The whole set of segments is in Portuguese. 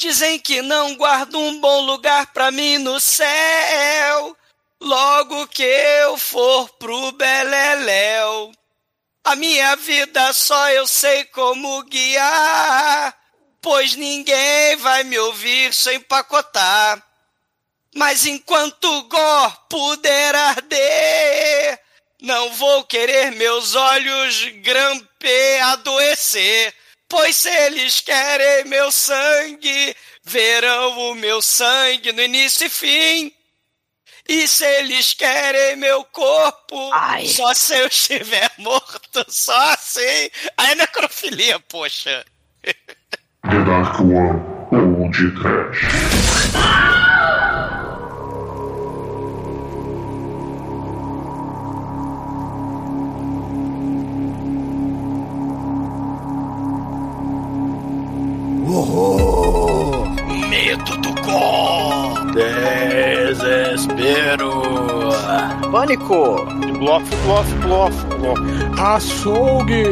Dizem que não guardo um bom lugar pra mim no céu. Logo que eu for pro Beleléu. A minha vida só eu sei como guiar, pois ninguém vai me ouvir sem empacotar. Mas enquanto Gó puder arder, não vou querer meus olhos grampe adoecer, pois se eles querem meu sangue, verão o meu sangue no início e fim. E se eles querem meu corpo, Ai. só se eu estiver morto, só assim. Aí é necrofilia, poxa. The Dark One ou de Trash. Horror! Medo do Gó. Desespero. Pânico! Blof, blof, blof, blof. Açougue!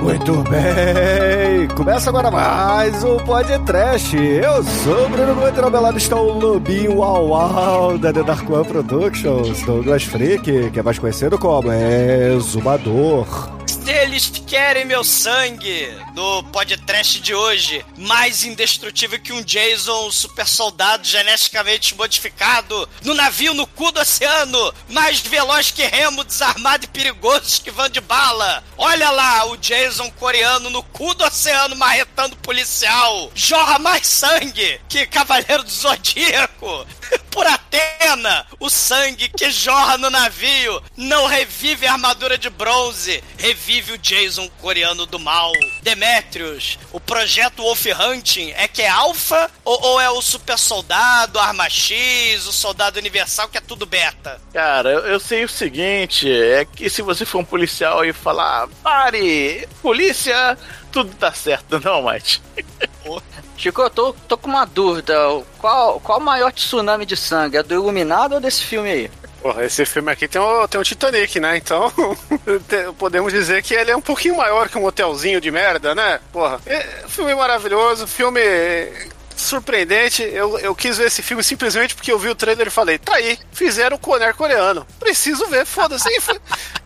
Muito bem! Começa agora mais um podcast. Eu sou o Bruno Muito ao meu lado está o Lobinho Uau Uau da The Dark One Productions, Douglas Freak, que é mais conhecido como Exumador. Eles querem meu sangue no podcast de hoje, mais indestrutível que um Jason super soldado geneticamente modificado, no navio no cu do oceano, mais veloz que Remo, desarmado e perigoso que vão de bala. Olha lá, o Jason coreano no cu do oceano marretando policial. Jorra mais sangue que Cavaleiro do Zodíaco. Por Atena, o sangue que jorra no navio não revive a armadura de bronze, revive o Jason coreano do mal. Demetrius, o projeto Wolf Hunting é que é alfa ou, ou é o super soldado, arma X, o soldado universal que é tudo beta? Cara, eu, eu sei o seguinte: é que se você for um policial e falar, pare, polícia, tudo tá certo, não, Chico, eu tô, tô com uma dúvida. Qual, qual o maior tsunami de sangue? É do Iluminado ou desse filme aí? Porra, esse filme aqui tem o, tem o Titanic, né? Então, podemos dizer que ele é um pouquinho maior que um hotelzinho de merda, né? Porra, é, filme maravilhoso, filme surpreendente. Eu, eu quis ver esse filme simplesmente porque eu vi o trailer e falei, tá aí, fizeram o Conner coreano. Preciso ver, foda-se. E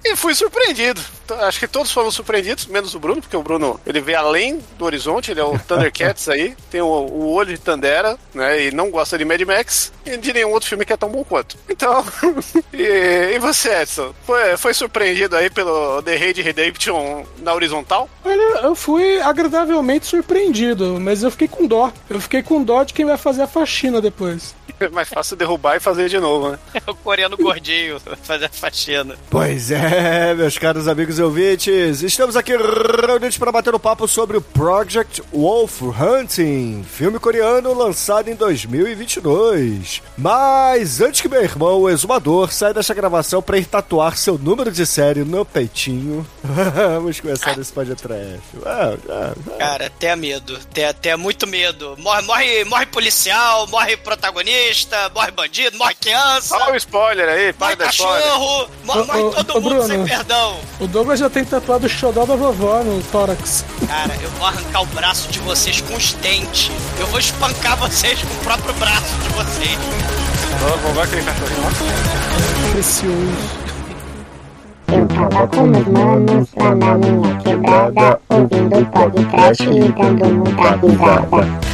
e fui surpreendido. Acho que todos foram surpreendidos, menos o Bruno, porque o Bruno, ele vê além do horizonte, ele é o Thundercats aí, tem o, o olho de Tandera, né? E não gosta de Mad Max e de nenhum outro filme que é tão bom quanto. Então, e, e você, Edson? Foi, foi surpreendido aí pelo The Raid Redemption na horizontal? Olha, eu fui agradavelmente surpreendido, mas eu fiquei com dó. Eu fiquei com dó de quem vai fazer a faxina depois. É mais fácil derrubar e fazer de novo, né? É o coreano gordinho fazer a faxina. Pois é, meus caros amigos e ouvintes, estamos aqui reunidos para bater um papo sobre o Project Wolf Hunting, filme coreano lançado em 2022. Mas antes que meu irmão, o exumador, saia desta gravação para ir tatuar seu número de série no peitinho, vamos começar esse podcast. Ah, ah, ah. Cara, até medo. Até, até muito medo. Morre, morre, morre policial, morre protagonista, morre bandido, morre criança, Olha o spoiler aí, morre para da spoiler. cachorro, morre, morre todo mundo sem perdão. O Douglas já tem tatuado o xodó da vovó no tórax. Cara, eu vou arrancar o braço de vocês com os dentes. Eu vou espancar vocês com o próprio braço de vocês. Vamos ver aquele cachorrinho lá. Precioso. Eu tava com meus manos lá na minha quebrada, ouvindo o podcast e dando muita risada.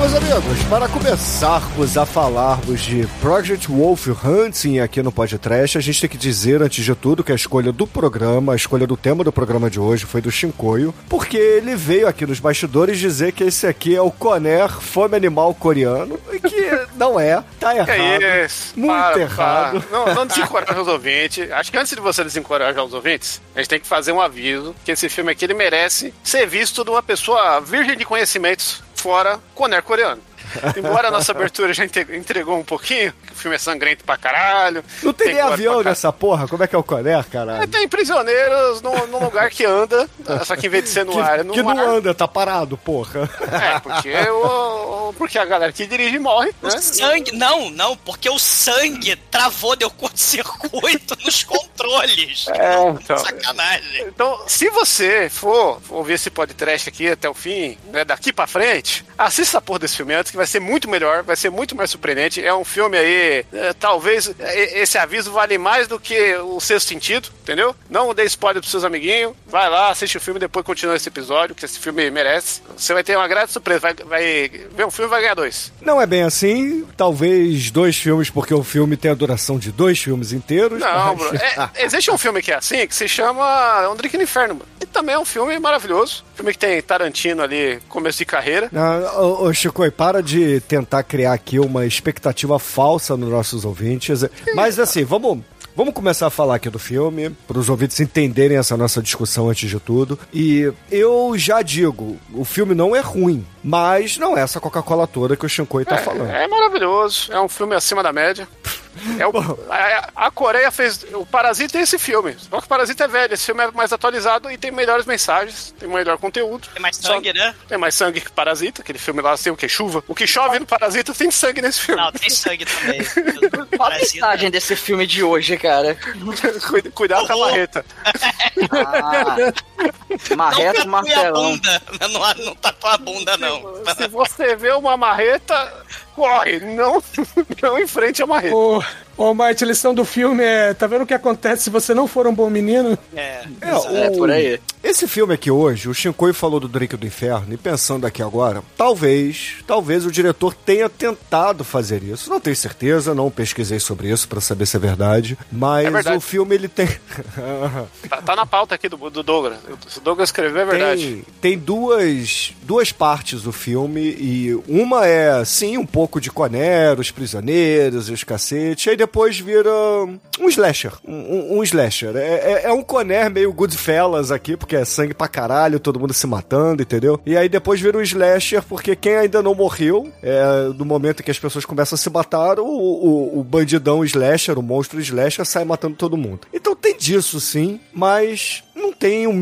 Meus amigos, para começarmos a falarmos de Project Wolf Hunting aqui no podcast, a gente tem que dizer, antes de tudo, que a escolha do programa, a escolha do tema do programa de hoje foi do Shinkoio, porque ele veio aqui nos bastidores dizer que esse aqui é o Conner Fome Animal Coreano, e que não é, tá errado. É isso? Muito Para, errado. para. Não, não desencoraja os ouvintes. Acho que antes de você desencorajar os ouvintes, a gente tem que fazer um aviso que esse filme aqui ele merece ser visto de uma pessoa virgem de conhecimentos fora Conner coreano. Embora a nossa abertura já entregou um pouquinho, o filme é sangrento pra caralho. Não tem nem gore avião nessa porra, como é que é o Conner, É, caralho? tem prisioneiros num, num lugar que anda, só que em vez de ser no Que, ar, é no que mar. não anda, tá parado, porra. É, porque o, porque a galera que dirige morre, O né? sangue. Não, não, porque o sangue travou, deu curto-circuito nos controles. É, então. Sacanagem. Então, se você for ouvir esse podcast aqui até o fim, né, daqui pra frente, assista a porra desse filme antes, que vai ser muito melhor, vai ser muito mais surpreendente. É um filme aí, é, talvez é, esse aviso vale mais do que o sexto sentido, entendeu? Não dê spoiler pros seus amiguinhos, vai lá, assiste o filme e depois continua esse episódio, que esse filme merece. Você vai ter uma grande surpresa, vai, vai ver um filme e vai ganhar dois. Não é bem assim, talvez dois filmes, porque o filme tem a duração de dois filmes inteiros. Não, mas- Bruno. É, existe um filme que é assim, que se chama Um Drink no Inferno. mano. E também é um filme maravilhoso. Filme que tem Tarantino ali, começo de carreira. Não, ô, ô, Chico, para de tentar criar aqui uma expectativa falsa nos nossos ouvintes. Mas assim, vamos. Vamos começar a falar aqui do filme, para os ouvintes entenderem essa nossa discussão antes de tudo. E eu já digo, o filme não é ruim, mas não é essa Coca-Cola toda que o Shinkoi tá falando. É, é maravilhoso. É um filme acima da média. É o- a, a Coreia fez. O Parasita é esse filme. Só que o Parasita é velho. Esse filme é mais atualizado e tem melhores mensagens, tem melhor conteúdo. Tem mais Só- sangue, né? Tem mais sangue que Parasita, aquele filme lá, assim, o que? Chuva. O que chove no Parasita tem sangue nesse filme. Não, tem sangue também. Qual a mensagem desse filme de hoje, cara? Cuida- Cuidado com a marreta. Ah, marreta, não a martelão. bunda. Não, não tatua a bunda, não. Se você vê uma marreta, corre. Não, não enfrente a marreta. Ô, ô Marte, a lição do filme é: tá vendo o que acontece se você não for um bom menino? É. É, É, o- por aí. Esse filme aqui hoje, o Shinkoi falou do Drake do Inferno, e pensando aqui agora, talvez, talvez o diretor tenha tentado fazer isso. Não tenho certeza, não pesquisei sobre isso pra saber se é verdade, mas É verdade. o filme ele tem Tá, tá na pauta aqui do, do Douglas. Se o Douglas escreveu, é verdade. tem, tem duas duas partes do filme e uma é sim um pouco de Conner, os prisioneiros e os cacete, aí depois vira um slasher, um, um- slasher. É, é, é um Conner meio Goodfellas aqui, porque é sangue pra caralho, todo mundo se matando, entendeu? E aí depois vira um slasher, porque quem ainda não morreu, é, no momento em que as pessoas começam a se matar, o, o, o bandidão slasher, o monstro slasher sai matando todo mundo. Então tem disso sim, mas não tem o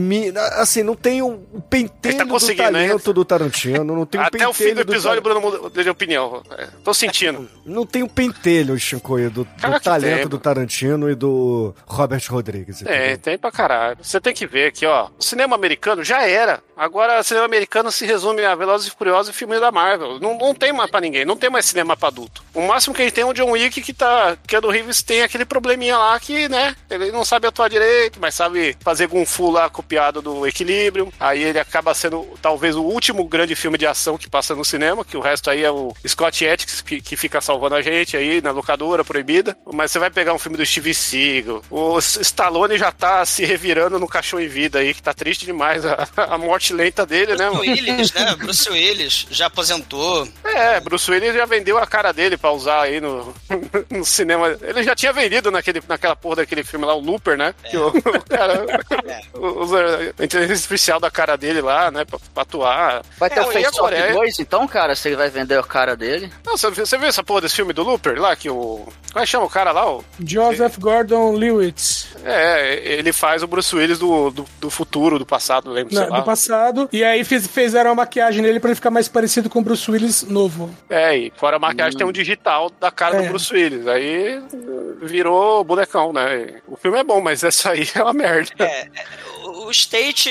assim, não tem o, pentelho tá do né? talento do Tarantino, não tem o Até o fim do episódio, o Tar- Bruno muda de opinião. É, tô sentindo. Não tem o pentelho, Shinkoio, do, do talento tem, do. Tarantino e do Robert Rodrigues. É, tem pra caralho. Você tem que ver aqui, ó. O cinema americano já era. Agora, o cinema americano se resume a Velozes e Furiosos e filmes da Marvel. Não, não tem mais pra ninguém. Não tem mais cinema pra adulto. O máximo que a gente tem é o John Wick, que tá... Que é do Reeves, tem aquele probleminha lá que, né? Ele não sabe atuar direito, mas sabe fazer Kung Fu lá copiado do Equilíbrio. Aí ele acaba sendo, talvez, o último grande filme de ação que passa no cinema, que o resto aí é o Scott Ethics, que, que fica salvando a gente aí na locadora proibida. Mas você vai pegar um filme do Steve Seagal. O Stallone já tá se revirando no cachorro em vida aí, que tá triste demais a, a morte lenta dele, né, Bruce? Willis, né? Bruce Willis já aposentou. É, Bruce Willis já vendeu a cara dele pra usar aí no, no cinema. Ele já tinha vendido naquele, naquela porra daquele filme lá, o Looper, né? Que o, o cara usa a inteligência artificial da cara dele lá, né? Pra, pra atuar. Vai ter É, o Face Coreia? 2, então, cara? Você vai vender a cara dele? Não, você, você viu essa porra desse filme do Looper lá? Que o. Como é que chama o cara lá? O, Joseph Gordon Lewitt. é, ele faz o Bruce Willis do, do, do futuro, do passado, lembro, lá. do passado. E aí fiz, fizeram a maquiagem nele pra ele ficar mais parecido com o Bruce Willis novo. É, e fora a maquiagem tem um digital da cara É. do Bruce Willis. Aí virou bonecão, né? O filme é bom, mas essa aí é uma merda. O State,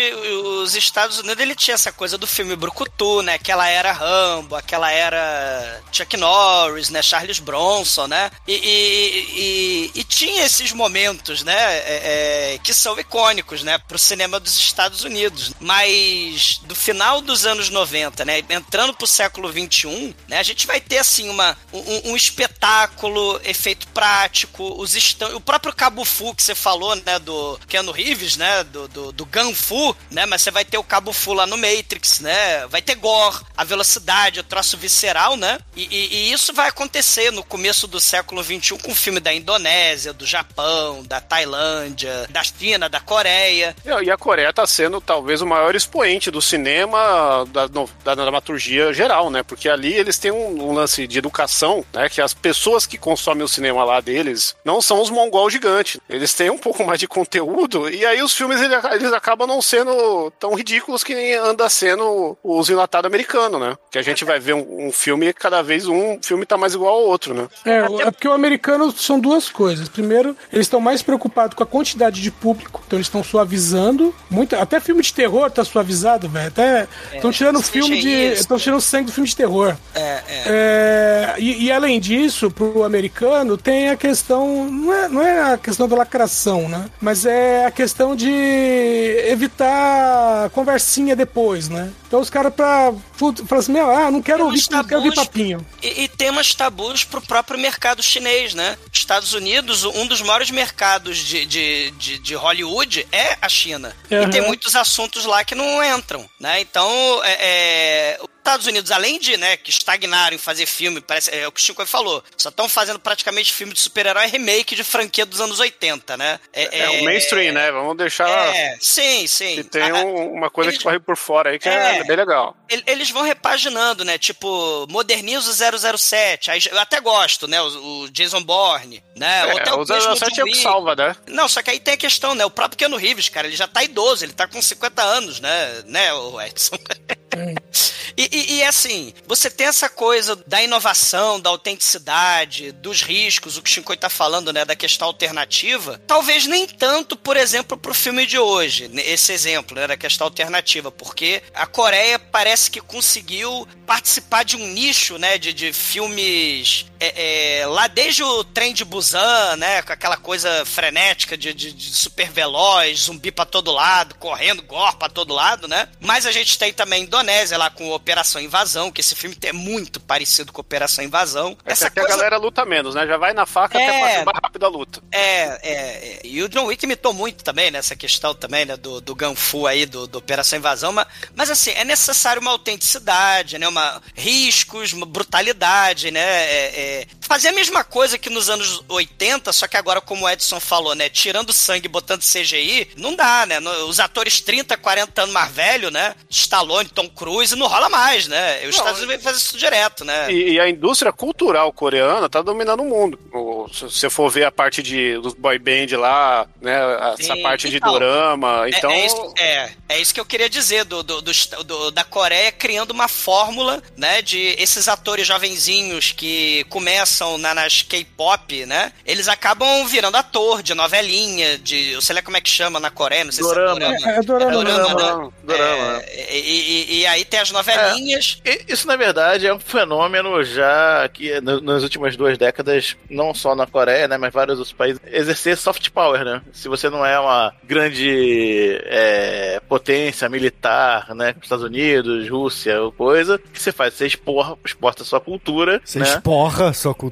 os Estados Unidos, ele tinha essa coisa do filme Brucutu, né? Aquela era Rambo, aquela era Chuck Norris, né? Charles Bronson, né? E, e- e- e tinha esses momentos, né? é, é, que são icônicos, né? Pro cinema dos Estados Unidos. Mas do final dos anos 90, né? Entrando pro século 21, né? A gente vai ter, assim, uma, um, um espetáculo, efeito prático, os o próprio Cabo Fu que você falou, né? Do Keanu Reeves, né? Do, do, do Gun Fu, né? Mas você vai ter o Cabo Fu lá no Matrix, né? Vai ter gore, a velocidade, o troço visceral, né? E, e- e isso vai acontecer no começo do século XXI 2021 com filme da Indonésia, do Japão, da Tailândia, da China, da Coreia. E a Coreia tá sendo talvez o maior expoente do cinema, da, da dramaturgia geral, né? Porque ali eles têm um, um, lance de educação, né? Que as pessoas que consomem o cinema lá deles não são os mongol gigantes. Eles têm um pouco mais de conteúdo e aí os filmes eles acabam não sendo tão ridículos que nem anda sendo os enlatados americanos, né? Que a gente vai ver um, um filme e cada vez um filme tá mais igual ao outro, né? É, é porque o americano são duas coisas. Primeiro, eles estão mais preocupados com a quantidade de público, então eles estão suavizando. Muito, até filme de terror tá suavizado, velho. Até estão é, tirando filme de. Estão tirando sangue do filme de terror. É, é. é e, e, além disso, pro americano, tem a questão. Não é, não é a questão da lacração, né? Mas é a questão de evitar conversinha depois, né? Então os caras pra. Falam assim, meu, ah, não quero ouvir, não quero ouvir papinho. E, e temas tabus pro próprio mercado chinês, né? Estados Unidos, um dos maiores mercados de, de, de, de Hollywood é a China. Uhum. E tem muitos assuntos lá que não entram, né? Então, é, é Estados Unidos, além de, né, que estagnaram em fazer filme, parece, é o que o Chico falou, só estão fazendo praticamente filme de super-herói remake de franquia dos anos 80, né? É, é o mainstream, né? Vamos deixar. É, sim, sim. Que tem um, uma coisa eles, que corre por fora aí que é, é bem legal. Eles vão repaginando, né? Tipo, moderniza o 007. Aí, eu até gosto, né? O, o Jason Bourne, né? É, até o, o 007 é o que salva, né? Não, só que aí tem a questão, né? O próprio Keanu Reeves, cara, ele já tá idoso, ele tá com 50 anos, né? Né, o Edson? e, e, e, assim, você tem essa coisa da inovação, da autenticidade, dos riscos, o que o Shinkoi tá falando, né, da questão alternativa. Talvez nem tanto, por exemplo, pro filme de hoje, esse exemplo, né, da questão alternativa, porque a Coreia parece que conseguiu participar de um nicho, né, de, de filmes é, é, lá desde o trem de Busan, né, com aquela coisa frenética de, de, de super veloz, zumbi para todo lado, correndo, gore pra todo lado, né? Mas a gente tem também Indonésia lá com Operação Invasão, que esse filme é muito parecido com Operação Invasão. Essa Essa coisa... a galera luta menos, né? Já vai na faca é... até pra mais rápido a luta. É, é, é, E o John Wick imitou muito também nessa questão também, né? Do, do Ganfu aí, do, do Operação Invasão. Mas, mas assim, é necessário uma autenticidade, né? Uma riscos, uma brutalidade, né? É, é... Fazer a mesma coisa que nos anos 80, só que agora, como o Edson falou, né? Tirando sangue e botando CGI, não dá, né? Os atores 30, 40 anos mais velhos, né? Stallone, Tom Cruise, não rola mais, né? Os Estados Unidos fazem isso direto, né? E, e, a indústria cultural coreana tá dominando o mundo. O, se você for ver a parte de, dos boy band lá, né? Essa Sim, parte então, de dorama, é, então... É, é, isso, é, é, isso, que eu queria dizer, do, do, do, da Coreia criando uma fórmula, né? De esses atores jovenzinhos que começam na, nas K-pop, né? Eles acabam virando ator de novelinha, de... Eu sei lá como é que chama na Coreia, não sei dorama. se é dorama. É, é dorama. É dorama, dorama, né? dorama. É, e, e, e, aí tem as novelinhas. É, isso, na verdade, é um fenômeno já que nas últimas duas décadas, não só na Coreia, né, mas vários outros países, exercer soft power, né? Se você não é uma grande é, potência militar, né, como Estados Unidos, Rússia ou coisa, o que você faz? Você exporta, exporta a sua cultura. Você né? esporra a sua cultura.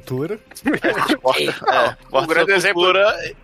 É, exporta, é, um grande exemplo.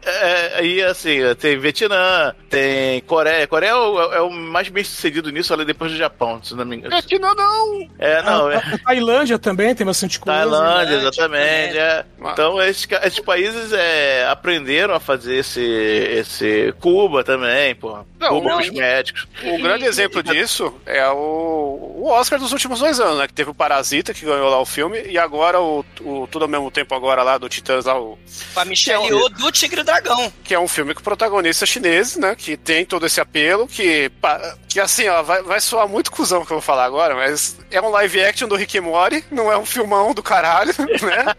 É, aí, assim, tem Vietnã, tem Coreia. Coreia é o, é o mais bem sucedido nisso, ali depois do Japão, se não me engano. Vietnã não! É, não. A, é... a Tailândia também tem bastante coisa. Tailândia, exatamente. É. Então, esses, esses países é, aprenderam a fazer esse, esse Cuba também, pô. Não, Cuba os médicos. O grande exemplo disso é o, o Oscar dos últimos dois anos, né? Que teve o Parasita, que ganhou lá o filme, e agora o, o Tudo ao mesmo tempo agora lá do Titãs lá, o. Com a Michelle é um, do Tigre Dragão. Que é um filme com protagonistas chineses, né? Que tem todo esse apelo, que, que assim, ó, vai, vai soar muito cuzão que eu vou falar agora, mas é um live action do Rick Morty, não é um filmão do caralho, né?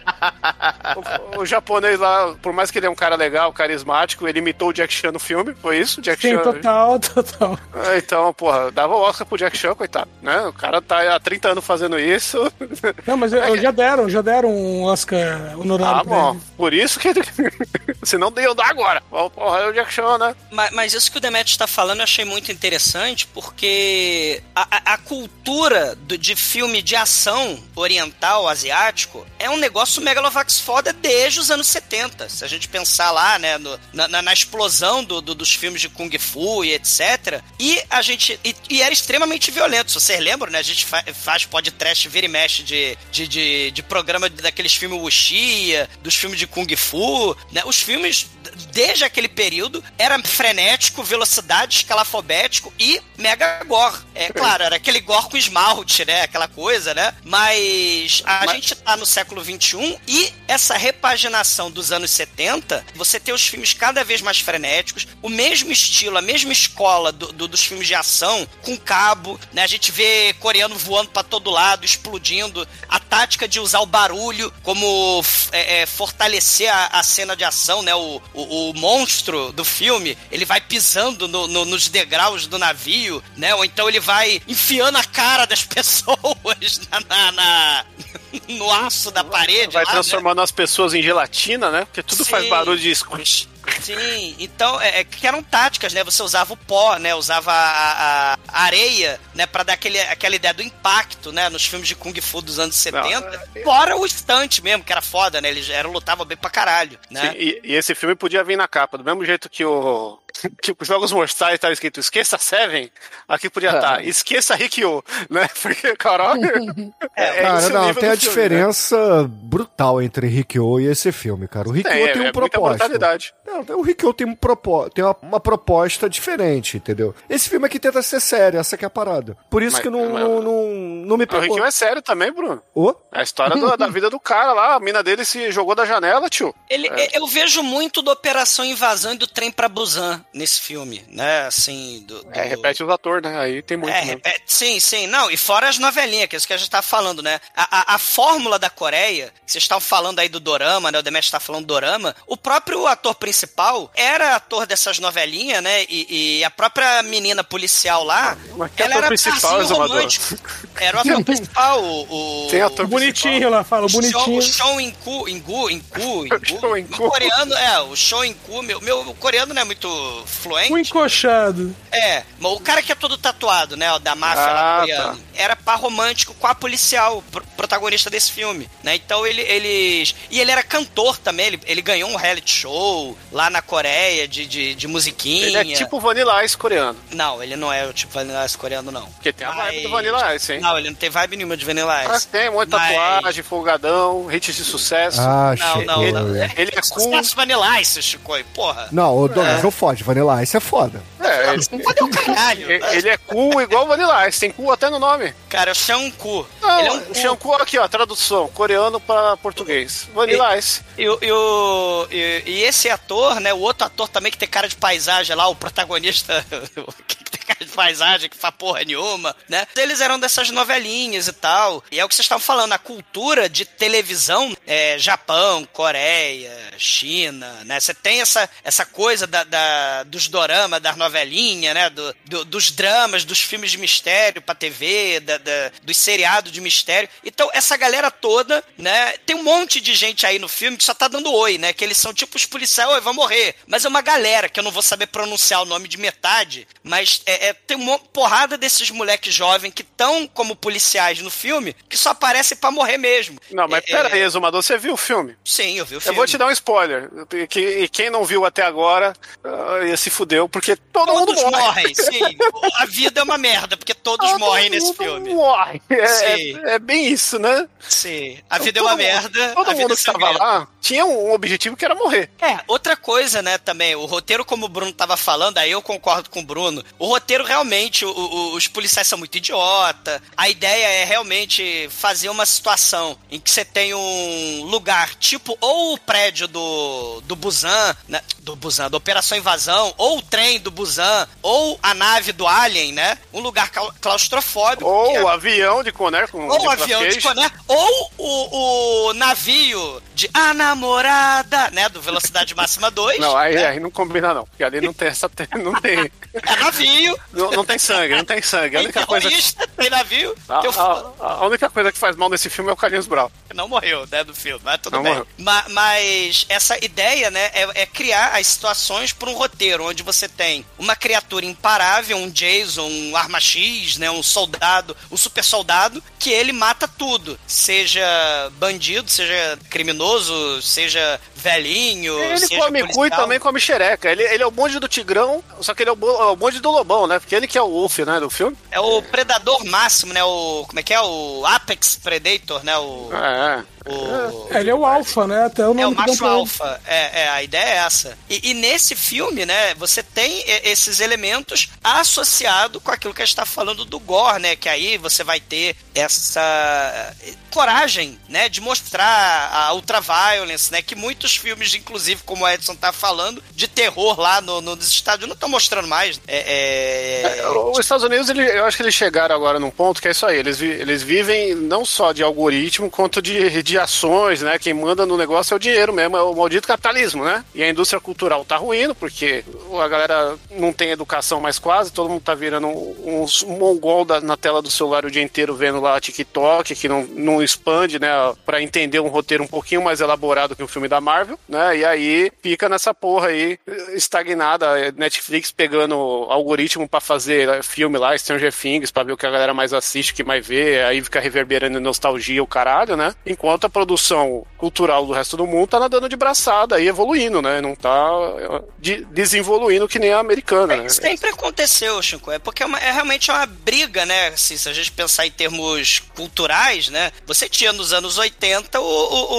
o, o, japonês lá, por mais que ele é um cara legal, carismático, ele imitou o Jack Chan no filme, foi isso? Jack Sim, Chan. total, total. É, então, porra, dava o Oscar pro Jack Chan, coitado, né? O cara tá há 30 anos fazendo isso. Não, mas é, já deram, já deram um Oscar honorário Ah, bom, ele. por isso que se não deu dar agora. Porra, é o Jack Chan, né? Mas, mas isso que o Demet está falando eu achei muito interessante, porque a, a, a cultura do, de filme de ação oriental, asiático, é um negócio megalovax foda desde os anos 70. Se a gente pensar lá, né, no, na, na, explosão do, do, dos filmes de Kung Fu e etc. E a gente. E, e era extremamente violento. Se vocês lembram, né? A gente fa, faz podcast vira e mexe de, de, de, de programa daqueles filmes Wuxia, dos filmes de Kung Fu, né? Os filmes, desde aquele período, era frenético, velocidade, escalafobético e mega gore. É claro, era aquele gore com esmalte, né? Aquela coisa, né? Mas a Mas- gente tá no século XXI e essa repaginação dos anos 70, você tem os filmes cada vez mais frenéticos, o mesmo estilo, a mesma escola do- do- dos filmes de ação, com cabo, né? A gente vê coreano voando pra todo lado, explodindo, a tática de usar o barulho como f- é, é, fortalecer a, a cena de ação, né? O, o, o monstro do filme, ele vai pisando no- no- nos degraus do navio, né? Ou então ele vai enfiando a cara das pessoas na, na- na- no aço da parede. Vai lá, né? transformando as pessoas em gelatina, né? Porque tudo faz Sim. barulho de squish. Sim, então é, é que eram táticas, né? Você usava o pó, né? Usava a, a- a areia, né? Pra dar aquele, aquela ideia do impacto, né? Nos filmes de Kung Fu dos anos 70. Fora o stunt mesmo, que era foda, né? Eles lutavam bem pra caralho, né? Sim, e, e esse filme podia vir na capa, do mesmo jeito que o. Que os jogos mortais tá escrito esqueça Seven, aqui podia estar esqueça Rikyo, né? Porque, caralho. É, Cara, esse o não, tem a né? diferença brutal entre Rikyo e esse filme, cara. O Rikyo Tem, tem, é, um é propósito. brutalidade. Não, o Rikyo tem, um propó tem uma, uma proposta diferente, entendeu? Esse filme aqui tenta ser sério, essa que é a parada. Por isso Mas- que não, mas- não, não, não me O pegou. Rikyo é sério também, Bruno. Ô? É a história do- da vida do cara lá, a mina dele se jogou da janela, tio. Ele, Eu vejo muito da Operação Invasão e do Trem pra Busan nesse filme, né? Assim, do, do- É, repete os atores, né? Aí tem muito. É, mesmo. repete- sim, sim. Não, e fora as novelinhas, que é isso que a gente tá falando, né? A, a, a fórmula da Coreia, que vocês estão falando aí do Dorama, né? O Demet tá falando do Dorama. O próprio ator principal era ator dessas novelinhas, né? E, e a própria menina policial lá, Mas que ela ator era principal, romântico. Era o ator principal, o... o Tem ator Bonitinho lá, fala, o bonitinho. o show em cu, em gu, em cu, em Show gu. em Meu cu. coreano, é, o show em cu, meu, meu coreano não é muito fluente. Um encoxado. É, mas o cara que é todo tatuado, né, o da máfia lá Ah, coreana, era par romântico com a policial, pro- protagonista desse filme, né? Então ele, eles... E ele era cantor também, ele, ele ganhou um reality show lá na Coreia de, de, de musiquinha. Ele é tipo Vanilla Ice coreano. Não, ele não é o tipo Vanilla Ice coreano, não. Porque tem a vibe do Mas- Vanilla Ice, hein? Não, ele não tem vibe nenhuma de Vanilla Mas Ice. tem, um monte de Mas- tatuagem, folgadão, hits de sucesso. Ah, Não, não, não. Ele é cool. Sucesso Vanilla Ice, Chico, porra. Não, o Douglas, não fode. Vanilla Ice é foda. É, ele, Cadê o caralho? ele é cool igual Vanilla Ice, tem cool até no nome. Cara, é o Shang-Ku. Não, Ele é um cu. Shampoo aqui, ó, tradução, coreano para português. Vanilla Ice. E, o- e o- e- e esse ator, né? O outro ator também que tem cara de paisagem lá, o protagonista que tem cara de paisagem, que faz porra nenhuma, né? Eles eram dessas novelinhas e tal. E é o que vocês estavam falando, a cultura de televisão, é, Japão, Coreia, China, né? Você tem essa, essa coisa da, da- dos doramas, das novelinhas, né? Do, do- dos dramas, dos filmes de mistério pra TV, da, da- dos seriados de mistério. Então, essa galera toda, né? Tem um monte de gente aí no filme que só tá dando oi, né? Que eles são tipo os policiais, oi, vai morrer. Mas é uma galera que eu não vou saber pronunciar o nome de metade, mas é, é- tem uma porrada desses moleques jovens que estão como policiais no filme que só aparecem pra morrer mesmo. Não, mas É, pera é, aí, Exumador, você viu o filme? Sim, eu vi o Eu filme. vou te dar um spoiler. E que- quem não viu até agora, ah, se fudeu, porque todo Todos mundo morre. morrem, sim. A vida é uma merda, porque todos Todo morrem nesse filme. Morre. É, é- é bem isso, né? Sim. A vida Todo é uma mundo- merda. Todo a vida mundo é que tava sangrenta. lá tinha um objetivo que era morrer. É, outra coisa, né, também, o roteiro, como o Bruno tava falando, aí eu concordo com o Bruno, o roteiro realmente, o- o- os policiais são muito idiota, a ideia é realmente fazer uma situação em que você tem um lugar, tipo, ou o prédio do, do Busan, né, do Busan, da Operação Invasão, ou o trem do Busan, ou a nave do Alien, né, um lugar clau- claustrofóbico. Ou é- o avião de Conner com ou o avião de. Coné, ou o, o navio de A Namorada, né? Do Velocidade Máxima 2. Não, aí, aí não combina não, porque ali não tem essa... Não tem, É navio. não, não tem sangue, não tem sangue. A Tem única coisa... terrorista, tem navio. A, tem o a- a única coisa que faz mal nesse filme é o Carlinhos Brau. Não morreu, né, do filme, mas tudo Não bem. morreu. Ma- mas essa ideia, né, é, é criar as situações para um roteiro onde você tem uma criatura imparável, um Jason, um arma X, né, um soldado, um super soldado, que ele mata tudo. Seja bandido, seja criminoso, seja velhinho, Ele seja come cu e também come xereca. Ele, ele é o bonde do Tigrão, só que ele é o, é o bonde do Lobão, né? Porque ele que é o Wolf, né, do filme. É o predador máximo, né? O. Como é que é? O Apex Predator, né? O. É, O... É, ele é o alfa, né? Até o nome É o macho alfa. É, é, a ideia é essa. E, e nesse filme, né, você tem esses elementos associado com aquilo que a gente tá falando do gore, né? Que aí você vai ter essa coragem, né, de mostrar a ultraviolence, né? Que muitos filmes, inclusive, como o Edson tá falando, de terror lá no, no- nos Estados Unidos não estão mostrando mais. É, é- É, Os Estados Unidos, ele- eu acho que eles chegaram agora num ponto que é isso aí. Eles, vi- eles vivem não só de algoritmo, quanto de, de ações, né? Quem manda no negócio é o dinheiro mesmo, é o maldito capitalismo, né? E a indústria cultural tá ruindo, porque a galera não tem educação mais quase, todo mundo tá virando um, um mongol da- na tela do celular o dia inteiro vendo lá TikTok, que não, não expande, né? Pra entender um roteiro um pouquinho mais elaborado que um filme da Marvel, né? E aí fica nessa porra aí, estagnada. Netflix pegando algoritmo pra fazer né, filme lá, Stranger Things, pra ver o que a galera mais assiste, o que mais vê, aí fica reverberando nostalgia o caralho, né? Enquanto a produção cultural do resto do mundo tá nadando de braçada aí, evoluindo, né? Não tá eh, de- desenvoluindo que nem a americana, né? Sempre aconteceu, Chico. É porque é, uma- é realmente uma briga, né? Assim, se a gente pensar em termos culturais, né? Você tinha nos anos 80 o, o-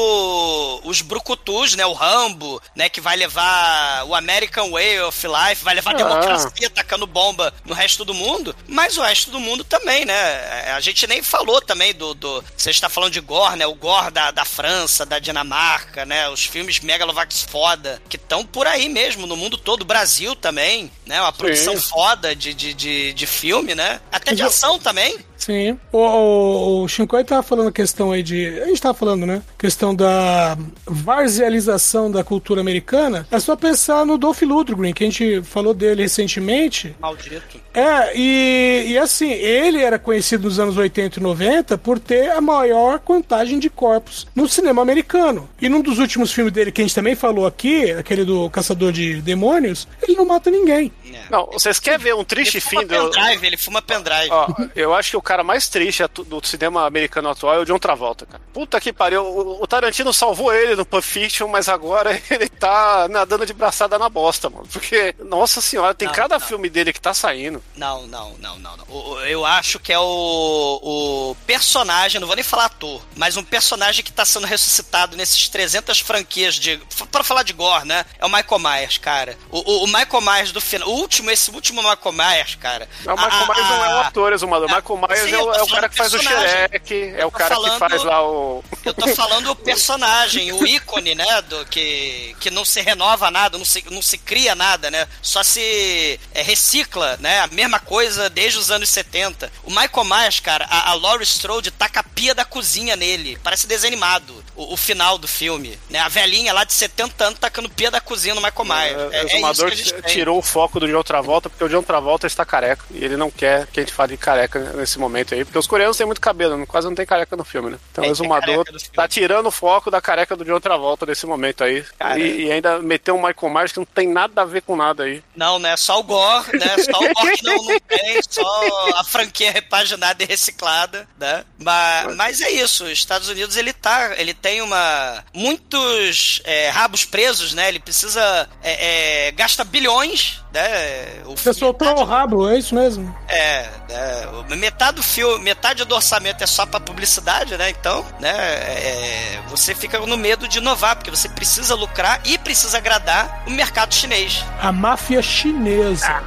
o- os brucutus, né? O Rambo, né? Que vai levar o American Way of Life, vai levar a Ah. democracia atacando bomba no resto do mundo. Mas o resto do mundo também, né? A gente nem falou também do... do você está falando de gore, né? O gore da, da França, da Dinamarca, né? Os filmes Megalovax foda, que estão por aí mesmo, no mundo todo. Brasil também, né? Uma produção foda de, de, de, de filme, né? Até de ação também. Sim. O, o, o Shinkoi tava falando a questão aí de. A gente tava falando, né? Questão da varzialização da cultura americana. É só pensar no Dolph Lundgren, que a gente falou dele recentemente. Maldito. É, e, e assim, ele era conhecido nos anos 80 e 90 por ter a maior contagem de corpos no cinema americano. E num dos últimos filmes dele, que a gente também falou aqui, aquele do Caçador de Demônios, ele não mata ninguém. Não, vocês querem ver um triste Ele fim do. pendrive, ele fuma pendrive. Ó, eu acho que o cara mais triste do cinema americano atual é o John Travolta, cara. Puta que pariu. O, o Tarantino salvou ele no Pulp Fiction, mas agora ele tá nadando de braçada na bosta, mano. Porque, nossa senhora, tem Não, cada não. filme dele que tá saindo. Não, não, não, não. não. Eu acho que é o, o personagem, não vou nem falar ator, mas um personagem que tá sendo ressuscitado nesses 300 franquias de. Pra falar de gore, né? É o Michael Myers, cara. O, o- o Michael Myers do final. O último, esse último Michael Myers, cara. Não, o Michael A- a- Myers não é o ator, exumador. O Michael Myers Ah, sim, é, o, é o cara que faz o xereque, é o cara que falando- faz lá o. Eu tô falando o personagem, o ícone, né? Do, que, que não se renova nada, não se, não se cria nada, né? Só se é, recicla, né? A mesma coisa desde os anos 70. O Michael Myers, cara, a, a Laurie Strode taca a pia da cozinha nele. Parece desenho animado. O, o final do filme, né? A velhinha lá de 70 anos tacando pia da cozinha no Michael Myers. É, É, o é isso exumador que têm. tirou o foco do John Travolta, porque o John Travolta está careca. E ele não quer que a gente fale de careca nesse momento aí, porque os coreanos têm muito cabelo, quase não tem careca no filme, né? Então Tem, o tem exumador filme. tá tirando o foco da careca do John Travolta nesse momento aí. E, e ainda meteu um Michael Myers que não tem nada a ver com nada aí. Não, né? Só o gore, né? Só o gore que não, não tem, só a franquia repaginada e reciclada, né? Mas, mas é isso, os Estados Unidos ele tá, ele tem uma muitos é, rabos presos, né? Ele precisa é, é, gasta bilhões, né? O Você soltou o rabo, é isso mesmo? é, né, metade do filme, metade do orçamento é só pra publicidade, né? Então, né, é, você fica no medo de inovar, porque você precisa lucrar e precisa agradar o mercado chinês. A máfia chinesa.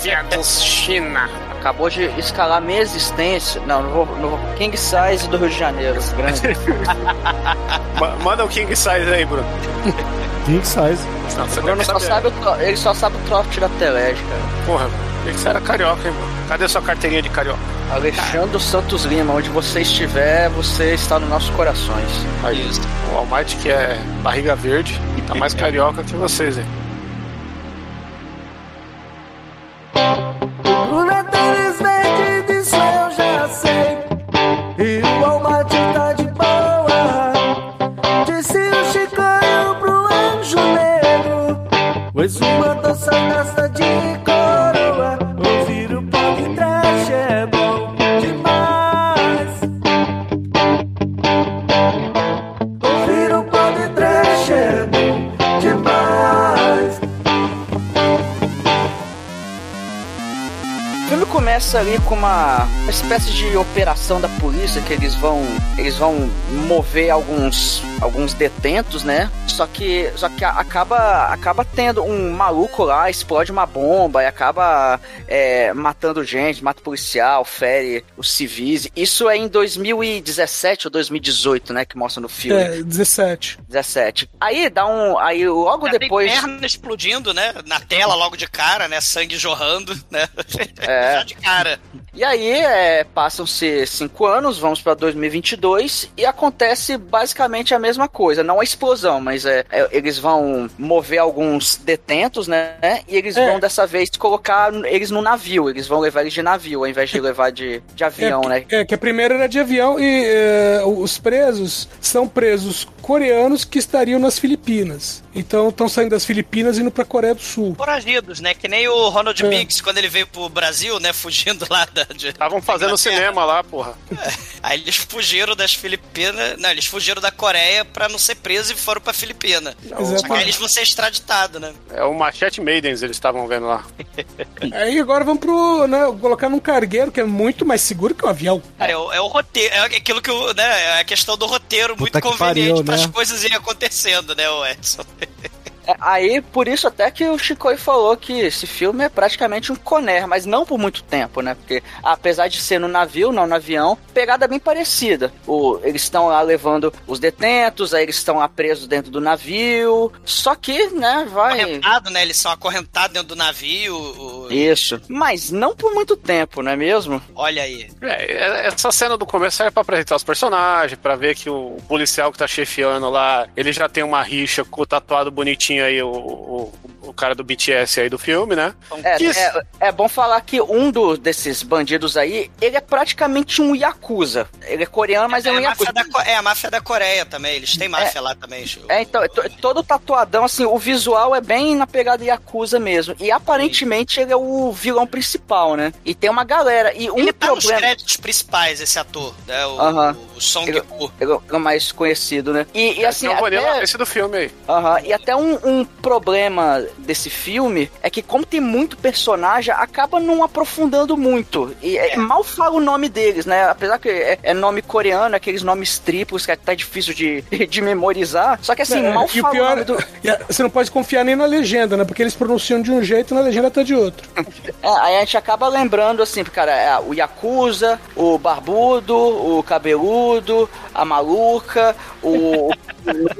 Fiados China. Acabou de escalar minha existência. Não, não vou, não vou. King Size do Rio de Janeiro, grande. Ma- Manda o King Size aí, Bruno. King size. Não, Bruno só sabe o ele só sabe o trote da Telege, cara. Porra, tem que você era carioca, hein, Bruno? Cadê sua carteirinha de carioca? Alexandre Santos Lima, onde você estiver, você está nos nossos corações. Aí, o Almighty, que é barriga verde, tá mais carioca que vocês, hein? Bruna Tênis verde, começa ali com uma, uma espécie de operação da polícia que eles vão eles vão mover alguns alguns detentos, né? Só que só que acaba acaba tendo um maluco lá, explode uma bomba e acaba é, matando gente, mata policial, fere os civis. Isso é em 2017 ou 2018, né, que mostra no filme. É, 17. 17. Aí dá um aí logo Já depois Tem perna explodindo, né? Na tela, logo de cara, né? Sangue jorrando, né? É. Já de cara. E aí, é, passam-se cinco anos, vamos para 2022 e acontece basicamente a mesma coisa. Não a explosão, mas é, é, eles vão mover alguns detentos, né? E eles É. vão dessa vez colocar eles no navio. Eles vão levar eles de navio ao invés de levar de, de avião, é, né? É, que a primeira era de avião e é, os presos são presos coreanos que estariam nas Filipinas. Então estão saindo das Filipinas e indo pra Coreia do Sul. Foragidos, né? Que nem o Ronald É. Biggs, quando ele veio pro Brasil, né? Fugindo lá da. Estavam fazendo Inglaterra. cinema lá, porra. Aí eles fugiram das Filipinas. Não, eles fugiram da Coreia pra não ser presos e foram pra Filipina. Só que aí Exatamente. eles vão ser extraditados, né? É o Machete Maidens eles estavam vendo lá. Aí agora vamos pro. Né, colocar num cargueiro que é muito mais seguro que um avião. Cara, é o, é o roteiro, é aquilo que o, né, é a questão do roteiro muito Puta que conveniente pariu, para as coisas irem acontecendo, né, Edson? É, Aí, por isso até que o Chicoi falou que esse filme é praticamente um Conner, mas não por muito tempo, né? Porque apesar de ser no navio, não no avião, pegada bem parecida. O, eles estão lá levando os detentos, aí eles estão lá presos dentro do navio. Só que, né, vai. Acorrentado, né? Eles são acorrentados dentro do navio. o- Isso. Mas não por muito tempo, não é mesmo? Olha aí. É, essa cena do começo é pra apresentar os personagens, pra ver que o policial que tá chefiando lá, ele já tem uma rixa com o tatuado bonitinho aí, o, o, o cara do BTS aí do filme, né? É, Que- é, é bom falar que um do- desses bandidos aí, ele é praticamente um Yakuza. Ele é coreano, mas é, é, um Yakuza. da, é a máfia da Coreia também. Eles têm máfia lá também. Chico. É, então, é to- todo tatuadão, assim, o visual é bem na pegada Yakuza mesmo. E aparentemente ele é o vilão principal, né? E tem uma galera. E um Ele tá nos problema. créditos principais, esse ator, né? O, Aham. o Song Ele- Ku. Ele é o mais conhecido, né? E, e assim, Tem o Vanilla até, esse do filme aí. Aham, e até um, um problema desse filme é que, como tem muito personagem, acaba não aprofundando muito. E é, mal fala o nome deles, né? Apesar que é, é nome coreano, aqueles nomes triplos que é até difícil de, de memorizar. Só que assim, É, mal o fala o pior, nome do. a- você não pode confiar nem na legenda, né? Porque eles pronunciam de um jeito e na legenda tá de outro. É, aí a gente acaba lembrando, assim, cara, é, o Yakuza, o Barbudo, o Cabeludo, a Maluca, o, o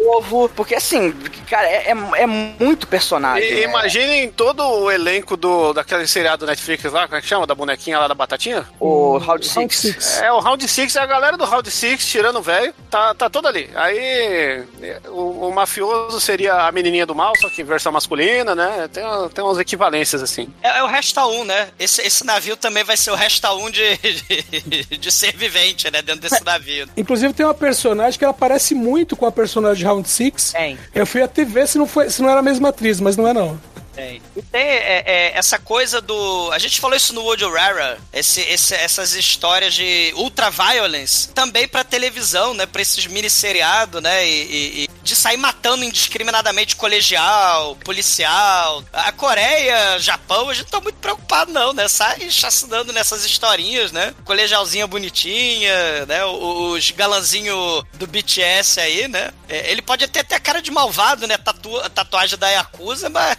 Novo, porque assim, cara, é, é, é muito personagem. E, né? imaginem todo o elenco do, daquele seriado Netflix lá, como é que chama? Da bonequinha lá da batatinha? O Round Round Six. Six. É, o Round Six, a galera do Round Six, tirando o velho, tá, tá todo ali. Aí é, o, o mafioso seria a menininha do mal, só que em versão masculina, né? Tem, tem umas equivalências assim. É, é o Resta 1, né? Esse, esse navio também vai ser o Resta 1 de, de, de ser vivente, né? Dentro desse navio. Inclusive tem uma personagem que ela parece muito com a personagem de Round Six. Tem. Eu fui até ver se não, foi, se não era a mesma atriz, mas não é não. Tem. E tem é, é, essa coisa do. A gente falou isso no Woody Rara, esse, esse, essas histórias de ultra-violence, também pra televisão, né? Pra esses mini-seriados, né? E, e- e de sair matando indiscriminadamente colegial, policial. A Coreia, Japão, a gente não tá muito preocupado, não, né? Sai chacinando nessas historinhas, né? Colegialzinha bonitinha, né? Os galanzinho do BTS aí, né? É, Ele pode até ter a cara de malvado, né? Tatu, tatuagem da Yakuza, mas.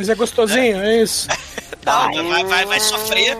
Mas é gostosinho, é isso. Não, vai, vai, vai sofrer.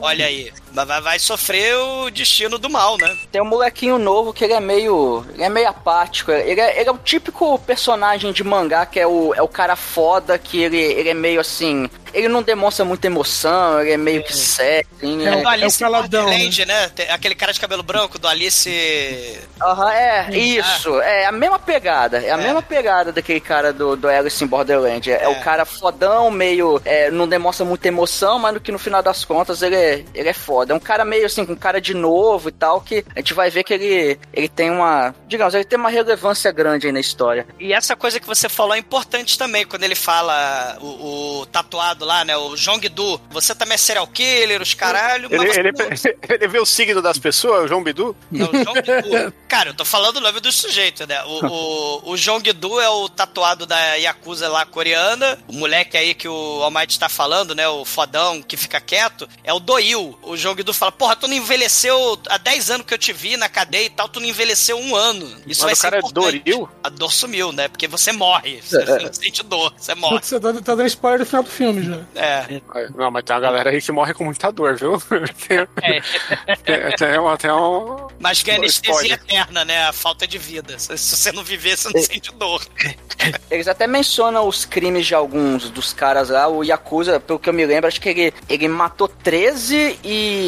Olha aí. Vai, vai- vai sofrer o destino do mal, né? Tem um molequinho novo que ele é meio. Ele é meio apático. Ele é, ele é o típico personagem de mangá que é o, é o cara foda, que ele, ele é meio assim. Ele não demonstra muita emoção, ele é meio que sério, assim, É né? o- Alice é o caladão, Borderland, né? Tem Aquele cara de cabelo branco do Alice. Aham, é, isso. É a mesma pegada. É a mesma pegada daquele cara do, do Alice in Borderland. É, é o cara fodão, meio. é, não demonstra muita emoção, mas no que no final das contas ele é, ele é foda. Foda. É um cara meio assim, com cara de novo e tal, que a gente vai ver que ele, ele tem uma. Digamos, ele tem uma relevância grande aí na história. E essa coisa que você falou é importante também, quando ele fala o, o tatuado lá, né? O Jong-Du. Você também é serial killer, os caralho. Ele, mas ele, ele vê o signo das pessoas, o João Bidu? Não, o. Cara, eu tô falando o nome do sujeito, né? O, o, o Jong-Du é o tatuado da Yakuza lá coreana. O moleque aí que o Almighty tá falando, né? O fodão que fica quieto. É o Doil. O Jong-Du fala: Porra, tu não envelheceu há 10 anos que eu te vi na cadeia e tal, tu não envelheceu um ano. Isso vai Mas o ser cara é importante. Doril? A dor sumiu, né? Porque você morre. Você não sente dor, você morre. Você tá, tá dando spoiler do final do filme já. É. Não, mas tem uma galera aí que morre com muita dor, viu? Tem, É. tem, tem uma, tem um... Mas ganha anestesia Spoiler. eterna, né? A falta de vida. Se, se você não viver, você não sente dor. Eles até mencionam os crimes de alguns dos caras lá. O Yakuza, pelo que eu me lembro, acho que ele, ele matou 13 e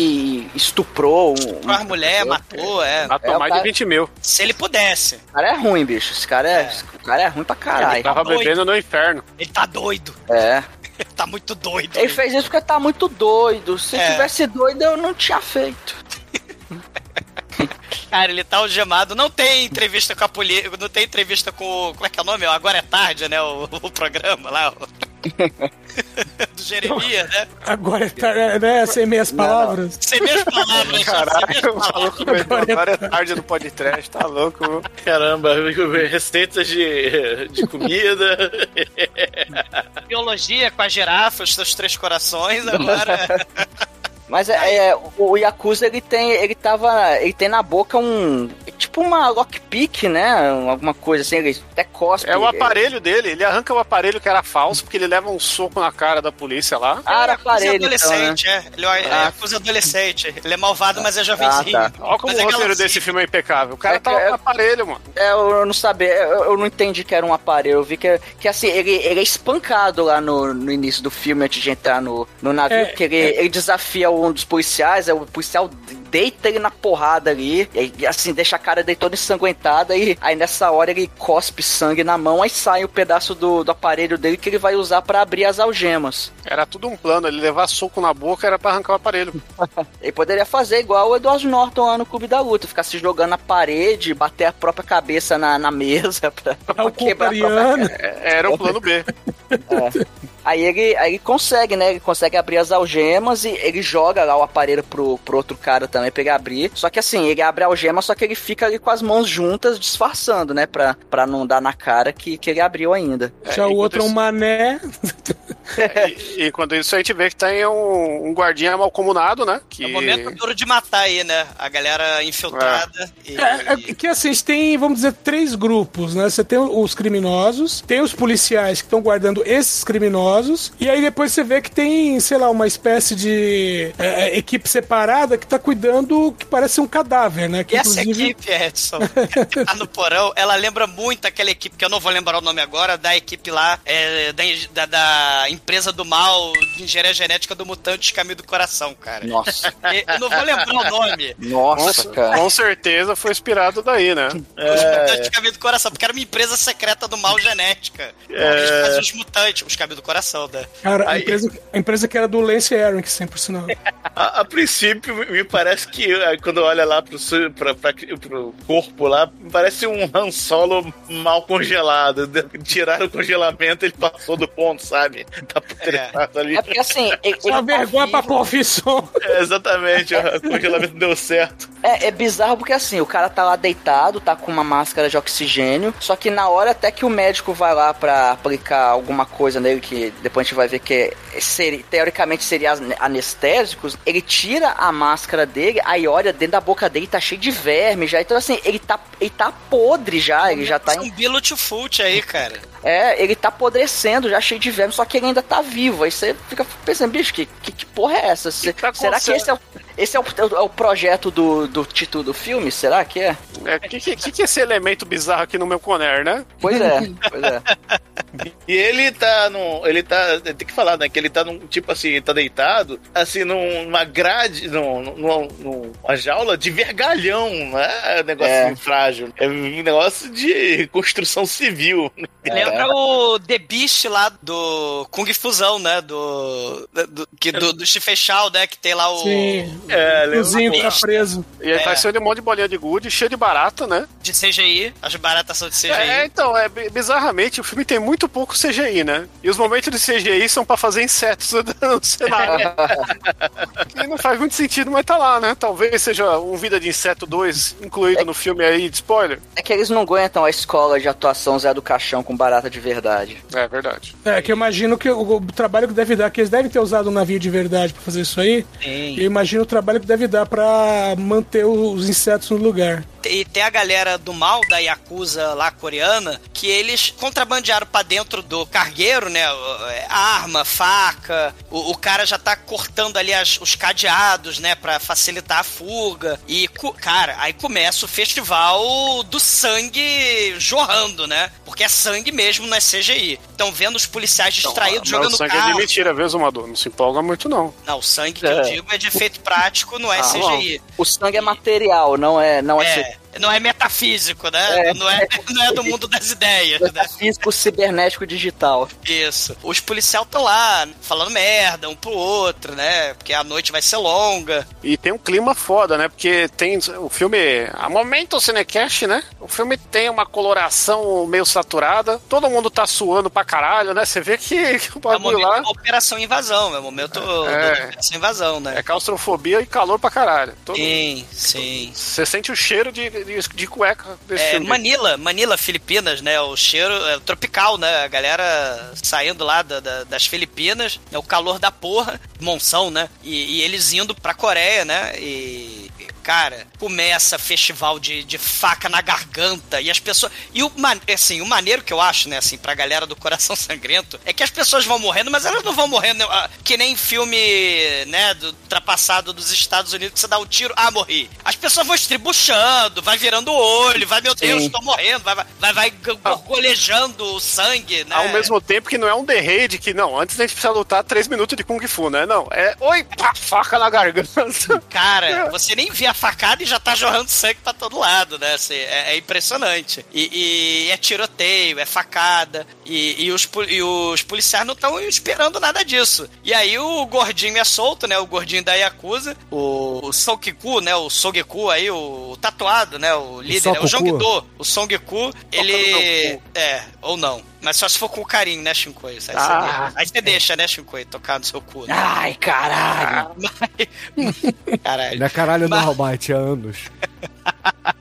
estuprou um. Estuprou as mulher, matou, é. Matou É, mais cara- de 20 mil. Se ele pudesse. O cara é ruim, bicho. Esse cara é, O cara é ruim pra Ele caralho. tava doido. bebendo no inferno. Ele tá doido. É. Ele tá muito doido. Ele fez isso porque tá muito doido. Se É. tivesse doido, eu não tinha feito. Cara, ele tá algemado. Não tem entrevista com a polícia. Não tem entrevista com. o- Como é que é o nome? Agora é tarde, né? O, o programa lá. o- Do Jeremias, né? Agora tá, né, sem meias palavras. Sem minhas palavras. minhas o palavras. maluco veio agora é tarde do podcast, tá louco? viu? Caramba, receitas de, de comida. Biologia com a girafa, os seus três corações. Agora. Mas é, é, o Yakuza ele tem, ele tava, ele tem na boca um, tipo uma lockpick, né? Alguma coisa assim, ele até cospe. É o aparelho dele, ele arranca o aparelho que era falso, porque ele leva um soco na cara da polícia lá. Ah, era Ele é aparelho, então, né? adolescente, é. Ele é, Ah. acusa adolescente. Ele é malvado, mas é jovenzinho. Ah, Olha como Mas é o roteiro desse filme é impecável. O cara É tá com aparelho, mano. É, eu não sabia, eu, eu não entendi que era um aparelho. Eu vi que, que assim, ele, ele é espancado lá no, no início do filme, antes de entrar no, no navio, É, porque ele, ele desafia um dos policiais, é, o policial deita ele na porrada ali, e aí, assim, deixa a cara dele toda ensanguentada, e aí nessa hora ele cospe sangue na mão, aí sai o pedaço do, do aparelho dele que ele vai usar pra abrir as algemas. Era tudo um plano, ele levar soco na boca era pra arrancar o aparelho. Ele poderia fazer igual o Edward Norton lá no Clube da Luta, ficar se jogando na parede, bater a própria cabeça na, na mesa pra, É pra o quebrar a própria. É, Era o plano B. Aí ele, aí ele consegue, né? Ele consegue abrir as algemas e ele joga lá o aparelho pro, pro outro cara também pra ele abrir. Só que assim, ele abre a algema, só que ele fica ali com as mãos juntas, disfarçando, né? Pra, pra não dar na cara que, que ele abriu ainda. Já o enquanto outro é um mané. E, e enquanto isso a gente vê que tem um, um guardinha malcomunado, né? Que... É o momento duro de matar aí, né? A galera infiltrada. E, É, é que assim, você tem, vamos dizer, três grupos, né? Você tem os criminosos, tem os policiais que estão guardando esses criminosos, e aí depois você vê que tem, sei lá, uma espécie de é, é, equipe separada que tá cuidando que parece um cadáver, né? Que E essa inclusive. equipe, Edson, que tá no porão, ela lembra muito aquela equipe, que eu não vou lembrar o nome agora, da equipe lá, é, da, da- da empresa do mal de engenharia genética do Mutantes Caminho do Coração, cara. Nossa, E- Eu não vou lembrar o nome. nossa, Com, cara. com certeza foi inspirado daí, né? Os Mutantes Caminho do Coração, porque era uma empresa secreta do mal genética. Eles faziam os mutantes, os Caminho do Coração, né? Cara, a Aí- empresa, a empresa que era do Lance Erickson, por sinal. A, a princípio, me- parece que eh, quando olha lá pro, pra, pra, pro corpo lá, parece um Han Solo mal congelado. Tiraram o congelamento, ele passou do ponto, sabe? Tá putrefado ali. É porque assim, ele, ele Uma tá vergonha pra vivo. profissão. É, exatamente, o congelamento deu certo. É, é bizarro porque assim, o cara tá lá deitado, tá com uma máscara de oxigênio, só que na hora até que o médico vai lá pra aplicar alguma coisa nele, que depois a gente vai ver que é- seria, teoricamente seria anestésicos, ele tira a máscara dele, aí olha dentro da boca dele tá cheio de verme já, então assim, ele tá, ele tá podre já, ele já tá é em, um Bilo Fult aí, cara. É, ele tá apodrecendo, já cheio de verme, só que ele ainda tá vivo. Aí você fica pensando, bicho, que, que, que porra é essa? Cê- tá será que esse é, o, esse é o, é o projeto do, do título do filme? Será que é? O que, que, que que é esse elemento bizarro aqui no meu Conner, né? Pois é, pois é. E ele tá num. Ele tá. Tem que falar, né? Que ele tá num. Tipo assim, tá deitado, assim, numa grade, num, num, numa jaula de vergalhão, não é um negocinho É. frágil. É um negócio de construção civil. Lembra o The Beast lá do Kung Fusão, né? Do. Do, que, do, do Chifechal, né? Que tem lá o. Sim. É, O cozinho fica Besta. preso. E ele É. tá de um monte de bolinha de gude, cheio de barata, né? De CGI. As baratas são de CGI. É, então, é, bi- bizarramente, o filme tem muito pouco CGI, né? E os momentos de CGI são pra fazer insetos no cenário. e não faz muito sentido, mas tá lá, né? Talvez seja um Vida de Inseto 2 incluído no filme aí de spoiler. É que eles não aguentam a escola de atuação Zé do Caixão com barata de verdade. É verdade. É, que eu imagino que o, o trabalho que deve dar, que eles devem ter usado um navio de verdade pra fazer isso aí. Sim. Eu imagino o trabalho que deve dar pra manter os insetos no lugar. E tem a galera do mal da Yakuza lá coreana que eles contrabandearam pra dentro do cargueiro, né? é, Arma, faca. O, o cara já tá cortando ali as- os cadeados, né? Pra facilitar a fuga. E, cara, aí começa o festival do sangue jorrando, né? Porque é sangue mesmo, não é CGI. Estão vendo os policiais distraídos Mas jogando o sangue é carro. de mentira, viu, Zumador? Não se empolga muito, não. Não, o sangue que É. eu digo é de efeito prático, não é Ah, CGI. O sangue é material, não é, não é, É, não é metafísico, né? É. Não, é, não é do mundo das ideias, né? físico cibernético digital. Isso. Os policiais estão lá, falando merda um pro outro, né? Porque a noite vai ser longa. E tem um clima foda, né? Porque tem o filme. A momento Cinecast, né? O filme tem uma coloração meio saturada. Todo mundo tá suando pra caralho, né? Você vê que, que o É o bagulho momento lá Operação Invasão, é o momento É. Operação Invasão, né? é claustrofobia e calor pra caralho. Todo- Sim, sim. Você sente o cheiro de, de, cueca desse É. Manila, Manila, Filipinas, né? O cheiro é, tropical, né? A galera saindo lá da- da- das Filipinas, é o calor da porra, monção, né? E, e eles indo pra Coreia, né? E. Cara, começa festival de, de faca na garganta e as pessoas. E o, assim, o maneiro que eu acho, né, assim, pra galera do coração sangrento, é que as pessoas vão morrendo, mas elas não vão morrendo ah, que nem filme, né, do ultrapassado dos Estados Unidos, que você dá um tiro, ah, morri. As pessoas vão estribuchando, vai virando o olho, vai, meu Deus, Sim. tô morrendo, vai, vai, vai, vai gorgolejando o sangue, né? Ao mesmo tempo que não é um Raid que, não, antes a gente precisa lutar 3 minutos de Kung Fu, né? Não, é, oi, pá, faca na garganta. Cara, você nem vê a facada e já tá jorrando sangue pra todo lado, né? Assim, é, é impressionante. E, e é tiroteio, é facada. E, e os, e os policiais não estão esperando nada disso. E aí o gordinho é solto, né? O gordinho da Yakuza, o, o Sokiku, né? O Sogeku aí, o, tatuado, né? O líder, né? o. Jongdo. O Songku, ele. É, ou não. Mas só se for com carinho, né, Shinkoi? Aí, você Ah. deixa- aí você deixa, né, Shinkoi, tocar no seu cu. Né? Ai, caralho. Caralho. Não é caralho Mas- não, Albite, há anos.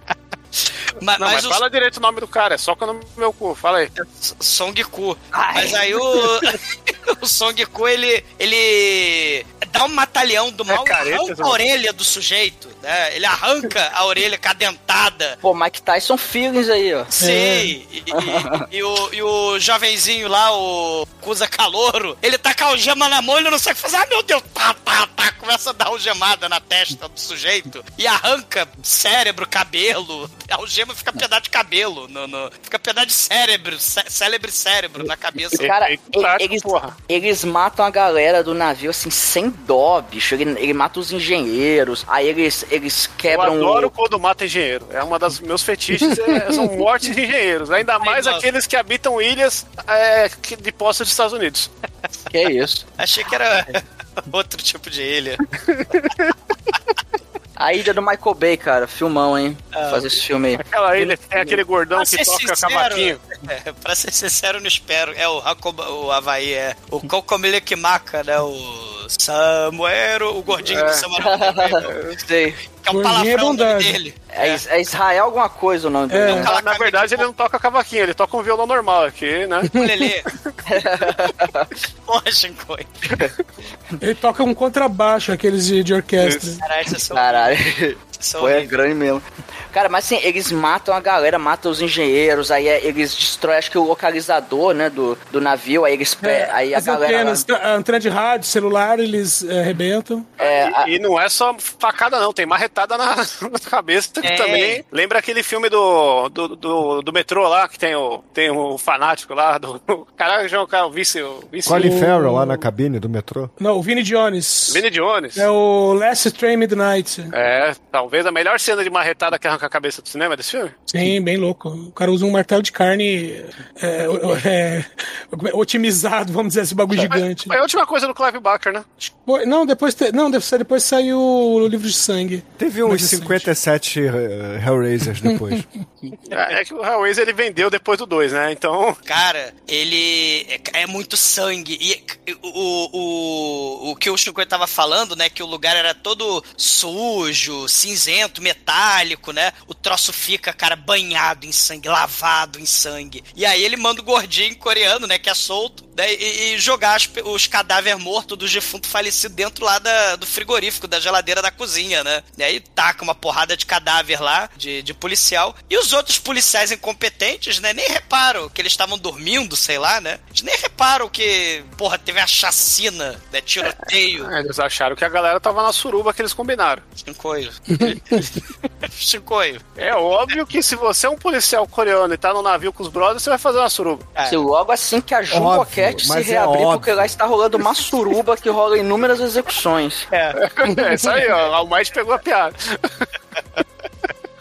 Ma- Não, mas mas o fala direito o nome do cara, é só no meu cu, fala aí. S- Songku. Ai. Mas aí o, o Songku, ele, ele dá um matalhão do mal e careta, arranca a orelha do sujeito, né? Ele arranca a orelha cadentada. Pô, Mike Tyson feelings aí, ó. Sim, e, e- e o, e o jovenzinho lá, o Cusa Calouro, ele tá com a algema na mão, ele não sabe fazer. Ah, meu Deus, tá, tá, tá. Começa a dar algemada na testa do sujeito e arranca cérebro, cabelo. A algema fica pedaço de cabelo, no, no- fica pedaço de cérebro, cé- célebre cérebro na cabeça. Cara, e- prático, eles, porra. eles matam a galera do navio assim, sem dó, bicho. Ele, ele mata os engenheiros, aí eles, eles Eu quebram adoro o. quando mata engenheiro. É uma das meus fetiches, é- são mortes de engenheiros. Ainda mais nossa. aqueles que habitam ilhas é, de posse dos Estados Unidos. Que é isso? Achei que era outro tipo de ilha. A ilha do Michael Bay, cara. Filmão, hein? Ah, Fazer esse filme aí. Aquela ilha tem aquele gordão Pra que toca sincero, cavaquinho. é, pra ser sincero, eu não espero. É o, Hakoba, o Havaí, é. O Kokomile Kimaka, né? O Samuero, o gordinho do Samuel. Sei. Que é um é palavrão bondade. dele. É, Is- é Israel alguma coisa o nome É. dele. né? Na, na verdade, ele não toca cavaquinho, ele toca um violão normal aqui, né? Porra, Shinkoi. Ele toca um contrabaixo, aqueles de, de orquestra. Caralho, vocês são, Caralho. é Foi é grande mesmo. Cara, mas assim, eles matam a galera, matam os engenheiros, aí é- eles destroem, acho que o localizador, né, do, do navio, aí eles É, aí a galera... antenas, a antena de rádio, celular, eles é, arrebentam. É, a- E, não é só facada, não. Tem marretada na, na cabeça que É. também. Lembra aquele filme do, do, do, do metrô lá, que tem o, tem o fanático lá. Do, caralho, João, cara, o vice. O vice Colin O- Farrell lá na cabine do metrô. Não, o Vini Jones. Vini Jones. É o Last Train Midnight. É, talvez a melhor cena de marretada que arranca a cabeça do cinema desse filme. Sim, bem louco. O cara usa um martelo de carne é, é, otimizado, vamos dizer, esse bagulho gigante. Foi a última coisa do Clive Barker, né? Não, depois, te- não, depois saiu o livro de sangue. Teve uns Mais recente. 57 eh, Hellraisers depois. É, é que o Hellraiser ele vendeu depois do 2, né? Então. Cara, ele é, é muito sangue. E o, o, o que o Chico tava falando, né? Que o lugar era todo sujo, cinzento, metálico, né? O troço fica, cara, banhado em sangue, lavado em sangue. E aí ele manda o gordinho coreano, né? Que é solto, né, e, e jogar as os cadáveres mortos do defunto falecido dentro lá da- do frigorífico, da geladeira da cozinha, né? E aí taca uma porrada de cadáver lá, de, de policial. E os outros policiais incompetentes, né? Nem reparam que eles estavam dormindo, sei lá, né? Eles nem reparam que, porra, teve a chacina, né? Tiroteio. Eles acharam que a galera tava na suruba que eles combinaram. Shinkoio. Shinkoio. É óbvio que se você é um policial coreano e tá no navio com os brothers, você vai fazer uma suruba. É. Se logo assim que a Óbvio, Jumbocat se é reabrir, porque óbvio. lá está rolando uma suruba que rola inúmeras execuções. É isso aí, ó. O Mike pegou a piada.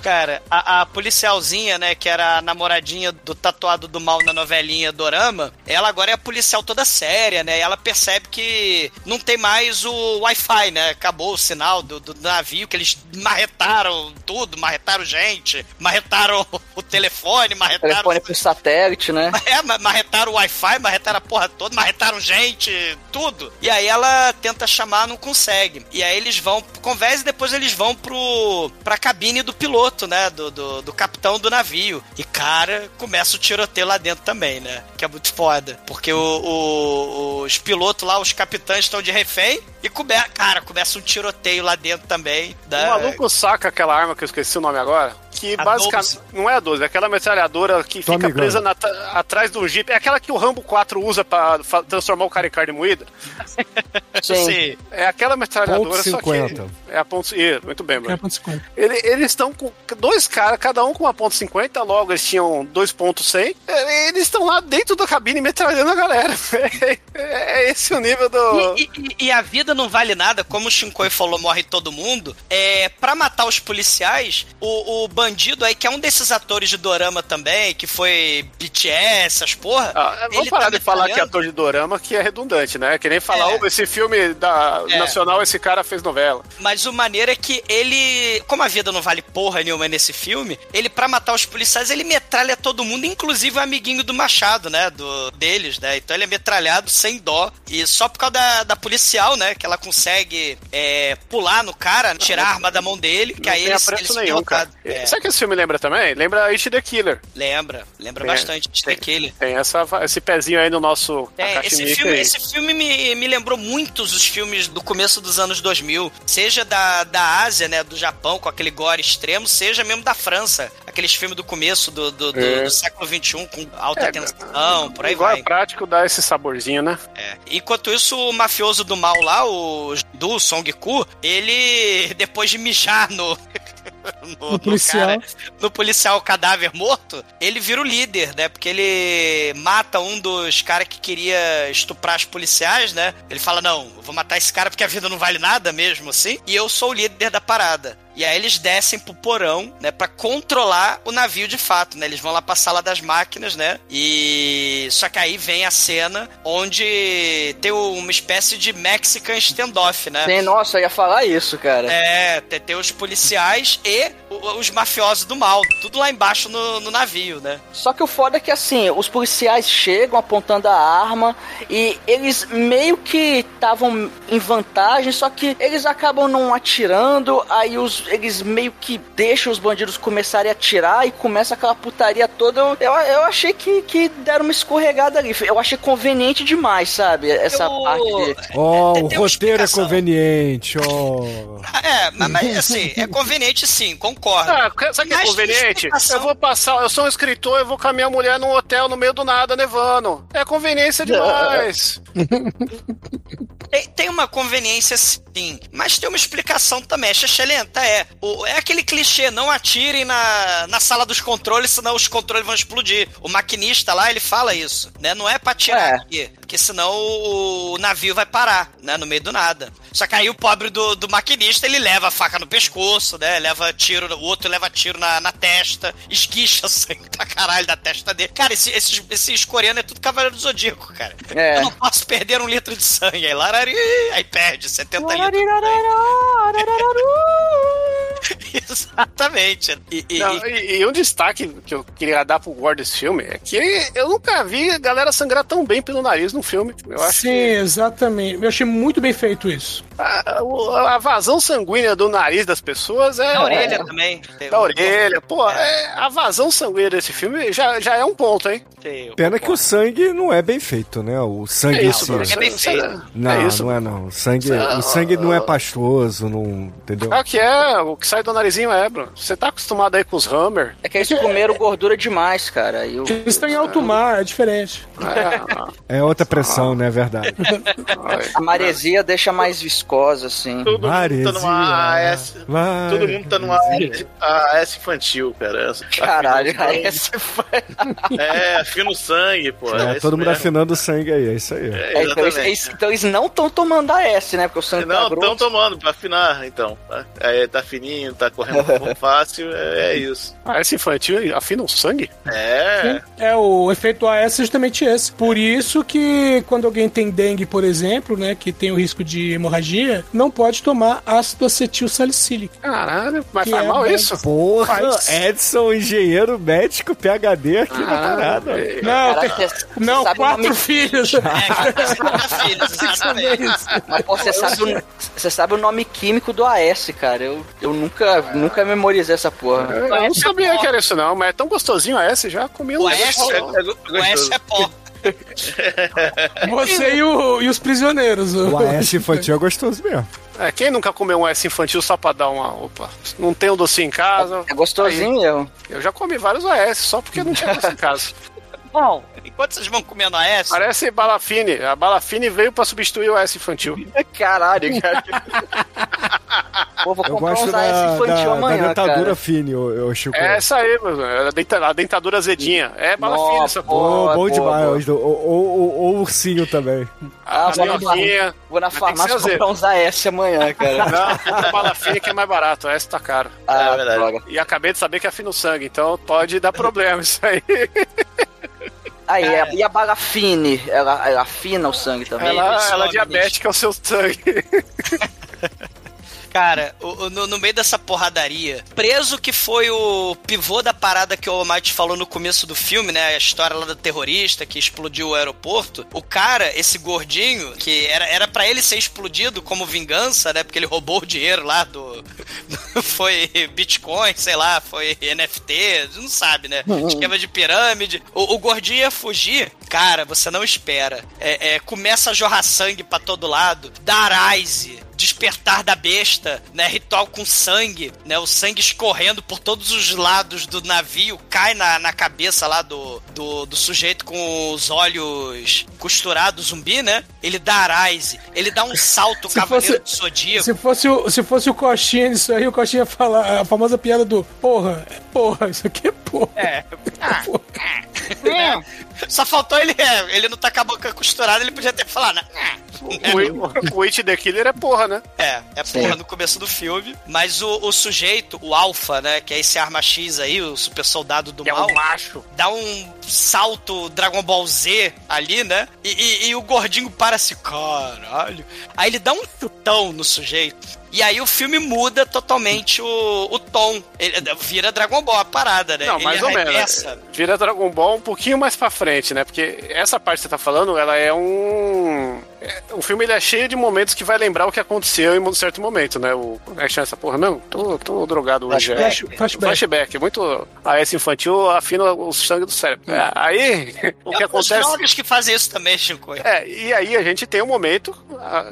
Cara, a, a policialzinha, né, que era a namoradinha do tatuado do mal na novelinha Dorama, ela agora é a policial toda séria, né? E ela percebe que não tem mais o Wi-Fi, né? Acabou o sinal do, do navio, que eles marretaram tudo, marretaram gente, marretaram o telefone, marretaram. Telefone por satélite, né? É, ma- marretaram o Wi-Fi, marretaram a porra toda, marretaram gente, tudo. E aí ela tenta chamar, não consegue. E aí eles vão, conversa e depois eles vão pro, pra cabine do piloto, né? Do, do, do capitão do navio. E, cara, começa o tiroteio lá dentro também, né? Que é muito foda. Porque o, o- os pilotos lá, os capitães estão de refém. E, come, cara, começa um tiroteio lá dentro também. O Da, maluco saca aquela arma que eu esqueci o nome agora. Que A basicamente. 12. Não é a 12, é aquela metralhadora que Tommy fica gun. presa na atrás do Jeep. É aquela que o Rambo 4 usa pra transformar o cara em carne moída. Sim. Sim. É aquela metralhadora, Ponto só que. 50. É a ponto. Ih, muito bem, É, mano. ponto 50. Ele- eles estão com dois caras, cada um com uma ponto .50, logo eles tinham dois pontos 100. É, Eles estão lá dentro da cabine metralhando a galera. É, é esse o nível do... E, e- e a vida não vale nada, como o Shinkoi falou, morre todo mundo. É, pra matar os policiais, o, o bandido aí, que é um desses atores de dorama também, que foi BTS, essas porra. Ah, vamos ele parar tá de falar que é ator de dorama, que é redundante, né? Que nem falar, É. "Oh, esse filme da É. nacional, esse cara fez novela. Mas o maneiro é que ele, como a vida não vale porra nenhuma nesse filme, ele, pra matar os policiais, ele metralha todo mundo, inclusive o amiguinho do Machado, né? Do, deles, né? Então ele é metralhado sem dó. E só por causa da, da policial, né? Que ela consegue é, pular no cara, tirar a arma da mão dele, que aí tem ele, ele se nenhum, cara. É, Sabe o que esse filme lembra também? Lembra It the Killer. lembra, lembra É, bastante daquele. Tem essa, esse pezinho aí no nosso É, esse filme, esse filme me, me lembrou muitos os filmes do começo dos anos 2000. Seja da, da Ásia, né, do Japão, com aquele gore extremo, seja mesmo da França. Aqueles filmes do começo do, do, do- É. do século XXI, com alta É, tensão, por aí Igual vai. é prático dá esse saborzinho, né? É. Enquanto isso, o mafioso do mal lá, o do Song-Ku, ele, depois de mijar no... no, O policial. cara, no policial cadáver morto, ele vira o líder, né? Porque ele mata um dos caras que queria estuprar os policiais, né? Ele fala: Não, eu vou matar esse cara porque a vida não vale nada mesmo assim. E eu sou o líder da parada. E aí eles descem pro porão, né, Pra controlar o navio de fato, né? Eles vão lá pra sala das máquinas, né? E só que aí vem a cena onde tem uma espécie de Mexican standoff, né? Sim, nossa, eu ia falar isso, cara. É, tem, tem os policiais e os mafiosos do mal, tudo lá embaixo no, no navio, né? Só que o foda é que assim, os policiais chegam apontando a arma e eles meio que estavam em vantagem, só que eles acabam não atirando, aí os, eles meio que deixam os bandidos começarem a atirar e começa aquela putaria toda. Eu, eu, achei que, que deram uma escorregada ali. Eu achei conveniente demais, sabe? Essa Eu- parte de. Ó, tem- o roteiro é conveniente, ó. É, mas, mas, assim, é conveniente sim, concordo. Ah, sabe o que é Mas conveniente? Eu vou passar, eu sou um escritor, eu vou com a minha mulher num hotel no meio do nada, nevando. É conveniência demais. Tem, tem uma conveniência sim, mas tem uma explicação também. A Xexelenta é. O, é aquele clichê, não atirem na, na sala dos controles, senão os controles vão explodir. O maquinista lá, ele fala isso, né? Não é pra atirar É. aqui, porque senão o, o navio vai parar, né? No meio do nada. Só que aí o pobre do, do maquinista, ele leva a faca no pescoço, né? Leva tiro, o outro leva tiro na, na testa, esquicha sangue pra caralho da testa dele. Cara, esse, esses, esses coreanos é tudo cavaleiro do zodíaco, cara. É. Eu não posso perder um litro de sangue. Aí, larari, aí perde 70 litros. Exatamente. E, e- Não, e, e um destaque que eu queria dar pro Gore desse filme é que eu nunca vi a galera sangrar tão bem pelo nariz num filme. Eu acho Sim, que exatamente. Eu achei muito bem feito isso. a, a vazão sanguínea do nariz das pessoas é. da orelha também. Tem Da orelha, pô, é, a vazão sanguínea desse filme já, já é um ponto, hein? Pena que o sangue não é bem feito, né? O sangue É em isso, si. É bem feito. Não, é isso. não é não. O sangue, o sangue não é pastoso, não. Entendeu? Ah, que é, o que sai do narizinho é, Bruno. Você tá acostumado aí com os Hammer? É que eles comeram gordura demais, cara. Aí o- Eles estão em alto mar, é diferente. É, É outra pressão, né? É verdade. a maresia deixa mais viscosa, assim. Todo mundo Maresia. tá numa AS. Vai. Todo mundo tá numa AS infantil, cara. Caralho, o esse foi. É, afina o sangue, pô. É, isso todo mundo mesmo. afinando o sangue aí, é isso aí. É, É, então, eles, exatamente. eles- então eles não estão tomando a S, né? Porque o sangue tá Não, estão tomando pra afinar, então. Aí tá fininho, tá correndo fácil, é, é isso. Ah, esse infantil afina o sangue? É, É, o efeito AS é justamente esse. Por isso que quando alguém tem dengue, por exemplo, né, que tem o risco de hemorragia, não pode tomar ácido acetil salicílico. Caralho, mas faz é mal isso? Porra. Edson, engenheiro médico, PHD aqui na parada. Não, Caraca, tem- você não sabe o quatro nome- filhos. É, filhos, exatamente. Mas pô, você sabe, o, você sabe o nome químico do AS, cara. Eu, eu nunca, nunca memorizei essa porra. Eu não sabia que era isso não, mas é tão gostosinho a S, já comi um O S, é, é o S gostoso. é pó. Você e, o- e os prisioneiros. O AS infantil é gostoso mesmo. É, quem nunca comeu um S infantil só pra dar uma. Opa, não tem um docinho em casa? É gostosinho mesmo. Eu já comi vários AS só porque não tinha doce em casa. Bom, enquanto vocês vão comendo a S, Parece balafine. A balafine veio pra substituir o S infantil. Caralho, cara. Pô, vou Eu comprar gosto uns da, AS infantil da, da amanhã, dentadura cara. fine, Chico. É essa aí, mano. É a, denta- a dentadura azedinha. É balafine essa porra. Ô, boa, bom demais. Ou, ou ursinho também. Ah, A vou na, minhoquinha. vou na farmácia comprar uns AS amanhã, cara. Não, balafine que é mais barato. S tá caro. Ah, verdade. droga. E acabei de saber que afina o sangue, então pode dar problema isso aí. Aí, é, e a balafine? Ela, ela afina o sangue também? Ela, ela é diabética, é o seu sangue. Cara, o- o- no, no meio dessa porradaria, preso que foi o pivô da parada que o Almighty falou no começo do filme, né? A história lá do terrorista que explodiu o aeroporto. O cara, esse gordinho, que era, era para ele ser explodido como vingança, né? Porque ele roubou o dinheiro lá do. foi Bitcoin, sei lá, foi NFT, não sabe, né? Esquema de pirâmide. O, o gordinho ia fugir. Cara, você não espera. É, é, começa a jorrar sangue pra todo lado. Darise. Despertar da besta, né? Ritual com sangue, né? O sangue escorrendo por todos os lados do navio, cai na, na cabeça lá do, do, do sujeito com os olhos costurados, zumbi, né? Ele dá Arise, ele dá um salto Se cavaleiro fosse- do Zodíaco. Se fosse, o, se fosse o Coxinha disso aí, o Coxinha ia falar a famosa piada do porra, é porra, isso aqui é porra. É. Só faltou ele, é, ele não tá com a boca costurada, ele podia ter falado, né? O, o It the Killer é porra, né? É, é porra no começo do filme. Mas o, o sujeito, o Alpha, né? Que é esse arma X aí, o super soldado do Que é mal. um macho. Dá um salto Dragon Ball Z ali, né? E, e- e o gordinho para assim, caralho. Aí ele dá um chutão no sujeito. E aí o filme muda totalmente o, o tom. Ele vira Dragon Ball a parada, né? Não, ele mais ou menos. Vira Dragon Ball um pouquinho mais pra frente, né? Porque essa parte que você tá falando, ela é um. É, o filme ele é cheio de momentos que vai lembrar o que aconteceu em um certo momento, né? O, como é que chama essa porra? Não, tô, tô drogado hoje. é. Flashback. Flashback. Flashback, muito. A esse infantil afina o sangue do cérebro. É, aí, o que É os acontece. drogas que fazem isso também, Chico. É, e aí a gente tem um momento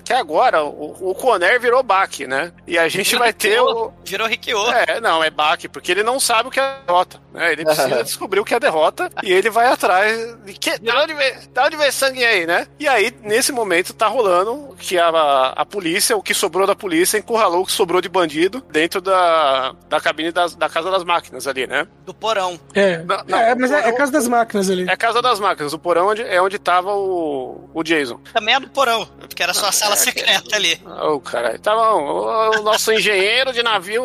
que agora o, o Conner virou Bach, né? E a gente vai ter o. Virou Rikyo. É, não, é Bach, porque ele não sabe o que é derrota. Né? Ele precisa descobrir o que é derrota e ele vai atrás de que, da, onde vem, da onde vem sangue aí, né? E aí, nesse momento, tá rolando que a, a polícia, o que sobrou da polícia, encurralou o que sobrou de bandido dentro da, da cabine das- da Casa das Máquinas ali, né? Do porão. É, Não, não, é mas é, é o- casa das máquinas ali. É a Casa das Máquinas, o porão onde, é onde tava o, o Jason. Também é do porão, porque era só a sala secreta ali. Ô, caralho. Tá bom. O, o nosso engenheiro de navio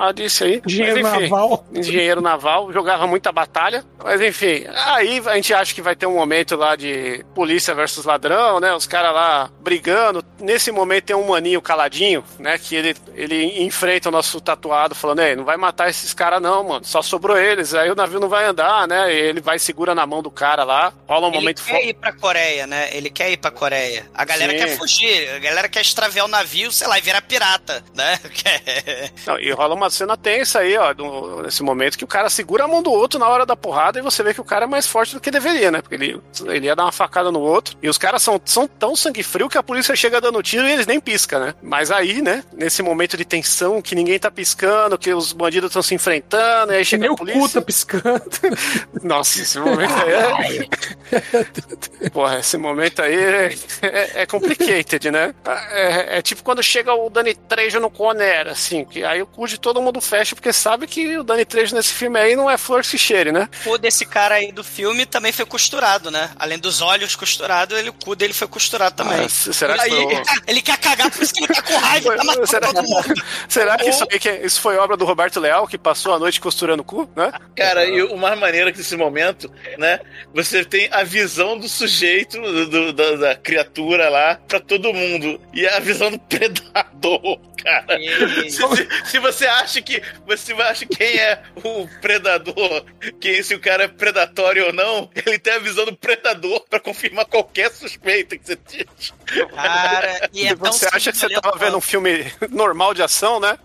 ah, disse aí. Engenheiro Mas, enfim, naval. Engenheiro naval, jogava muita batalha. Mas enfim, aí a gente acha que vai ter um momento lá de polícia versus ladrão, né? Os caras lá brigando. Nesse momento tem um maninho caladinho, né? Que ele, ele enfrenta o nosso tatuado, falando: Ei, não vai matar esses caras, não, mano. Só sobrou eles. Aí o navio não vai andar, né? E ele vai segura na mão do cara lá. Rola um Ele momento quer fo- ir pra Coreia, né? Ele quer ir pra Coreia. A galera Sim. quer fugir, a galera quer extraviar o navio, sei lá, e virar pirata, né? Não, e rola uma cena tensa aí, ó, do- nesse momento que o cara segura a mão do outro na hora da porrada e você vê que o cara é mais forte do que deveria, né? Porque ele, ele ia dar uma facada no outro. E os caras são, são tão sangue frio que a polícia chega dando tiro e eles nem piscam, né? Mas aí, né, nesse momento de tensão, que ninguém tá piscando, que os bandidos estão se enfrentando, e aí chega nem a polícia. cu tá piscando. Nossa, esse momento aí é. Porra, esse momento aí é, é, é complicated, né? É, é tipo quando chega o Danny Trejo no Conner, assim, que aí o cu de todo mundo fecha, porque sabe que o Danny Trejo nesse filme aí não é flor que se cheire, né? O cu desse cara aí do filme também foi costurado, né? Além dos olhos costurados, ele, o cu dele foi costurado também. Ah, será que aí, foi ele quer cagar, por isso que ele tá com raiva, tá matando Será, todo mundo. será que isso, aí que- isso foi obra do Roberto Leal, que passou a noite costurando o cu, né? Cara, e o mais maneiro é que nesse momento, né, você tem a visão do sujeito, do- do- da, da criatura lá, pra todo mundo. E a visão do predador, cara. E- Se, se- se você acha que. Você acha quem é o predador, quem se o cara é predatório ou não, ele tem a visão do predador pra confirmar qualquer suspeita que você tinha. Cara, e é tão você acha que você tava vendo um filme normal de ação, né?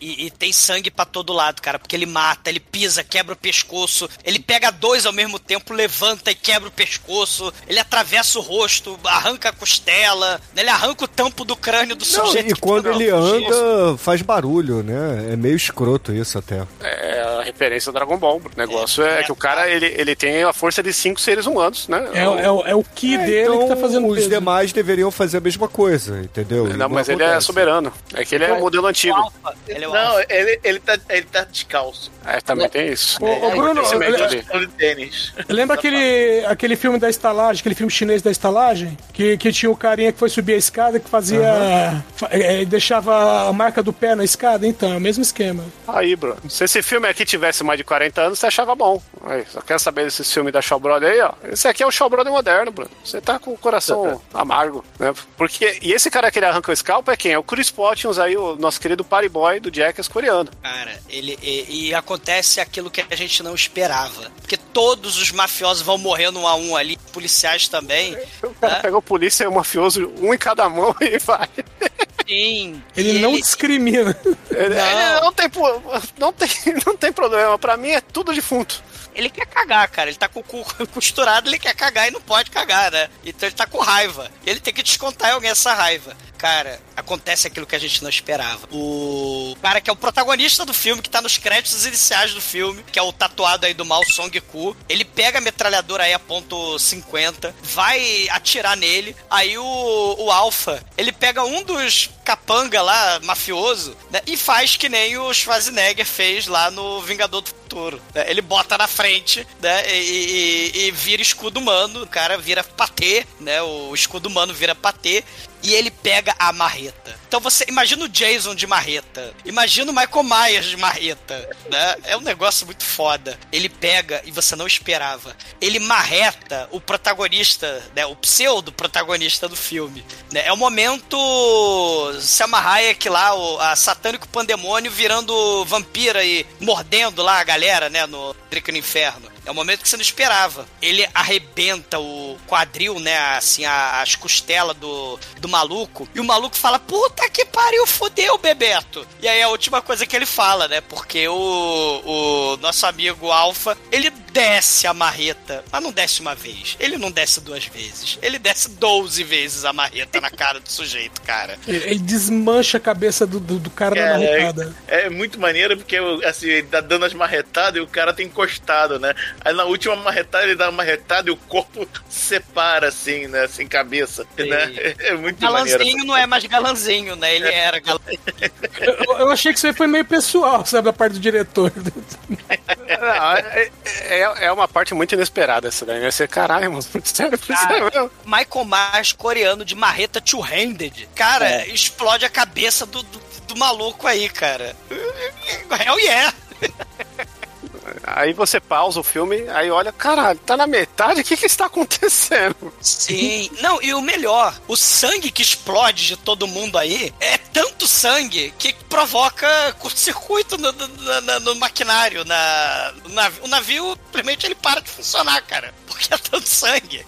E, e tem sangue pra todo lado, cara, porque ele mata, ele pisa, quebra o pescoço, ele pega dois ao mesmo tempo, levanta e quebra o pescoço, ele atravessa o rosto, arranca a costela, né, ele arranca o tampo do crânio do Não, sujeito. e que quando ele anda, faz barulho, né? É meio escroto isso até. É referência ao Dragon Ball. O negócio é, É. que o cara, ele, ele tem a força de cinco seres humanos, né? É, o- é, o- é o ki dele então, que tá fazendo os peso. demais deveriam fazer a mesma coisa, entendeu? Não, mas ele é acontece. soberano. É que ele é o modelo O antigo. alfa, ele é o Não, ele, ele, tá, ele tá descalço. É, também tem isso. Ô, ô, É, Bruno. Lembra aquele, aquele filme da estalagem, aquele filme chinês da estalagem? Que, que tinha o carinha que foi subir a escada que fazia. fa- é, deixava a marca do pé na escada? Então, é o mesmo esquema. Aí, Bruno. Se esse filme aqui tivesse mais de 40 anos, você achava bom. Aí, só quer saber desse filme da Shaw Brother aí, ó. Esse aqui é o Shaw Brother moderno, Bruno. Você tá com o coração amargo, né? Porque. E esse cara que ele arranca o scalp é quem? É o Chris Pottins aí, o nosso querido party boy do Jackass coreano. Cara, ele, e, e acontece aquilo que a gente não esperava. Porque todos os mafiosos vão morrendo um a um ali, policiais também. O cara É. pegou a polícia e o mafioso, um em cada mão e vai. Sim. Ele e não discrimina. Ele, ele não, tem, não, tem, não tem problema. Pra mim é tudo defunto. Ele quer cagar, cara. Ele tá com o cu costurado, ele quer cagar e não pode cagar, né? Então ele tá com raiva. Ele tem que descontar em alguém essa raiva. Cara, acontece aquilo que a gente não esperava. O cara que é o protagonista do filme, que tá nos créditos iniciais do filme, que é o tatuado aí do mal Song Ku, ele pega a metralhadora aí a ponto 50, vai atirar nele, aí o, o Alpha, ele pega um dos capanga lá, mafioso, né, e faz que nem o Schwarzenegger fez lá no Vingador do Futuro. né? Ele bota na frente, né, e, e- e vira escudo humano, o cara vira patê, né, o escudo humano vira patê, e ele pega a marreta. Então você imagina o Jason de marreta, imagina o Michael Myers de marreta, né? É um negócio muito foda. Ele pega e você não esperava. Ele marreta o protagonista, né? O pseudo protagonista do filme. Né? É o momento Selma Hayek lá, o a satânico pandemônio virando vampira e mordendo lá a galera, né? No Trick no Inferno. É o momento que você não esperava. Ele arrebenta o quadril, né? Assim, a- as costelas do, do maluco. E o maluco fala: Puta que pariu, fudeu, Bebeto. E aí a última coisa que ele fala, né? Porque o, o nosso amigo Alpha, ele desce a marreta. Mas não desce uma vez. Ele não desce duas vezes. Ele desce 12 vezes a marreta na cara do sujeito, cara. Ele, ele desmancha a cabeça do, do, do cara na Cara, marretada. É muito maneiro porque assim, ele tá dando as marretadas e o cara tá encostado, né? Aí na última marretada ele dá uma marretada e o corpo separa assim, né? Sem cabeça, né? É muito maneiro. Galanzinho não é mais galanzinho, né? Ele era galanzinho. Eu, eu achei que isso aí foi meio pessoal, sabe, da parte do diretor. Não, é, é, é uma parte muito inesperada essa daí, né? Você, caralho, mano, sério, mesmo? Michael Myers coreano de marreta two-handed. Cara, explode a cabeça do, do, do maluco aí, cara. Hell yeah! Aí você pausa o filme, aí olha, caralho, tá na metade, o que que está acontecendo? Sim. Não, e o melhor, o sangue que explode de todo mundo aí é tanto sangue que provoca curto-circuito no, no- no- no maquinário, na. O navio, simplesmente, ele para de funcionar, cara. Porque é tanto sangue.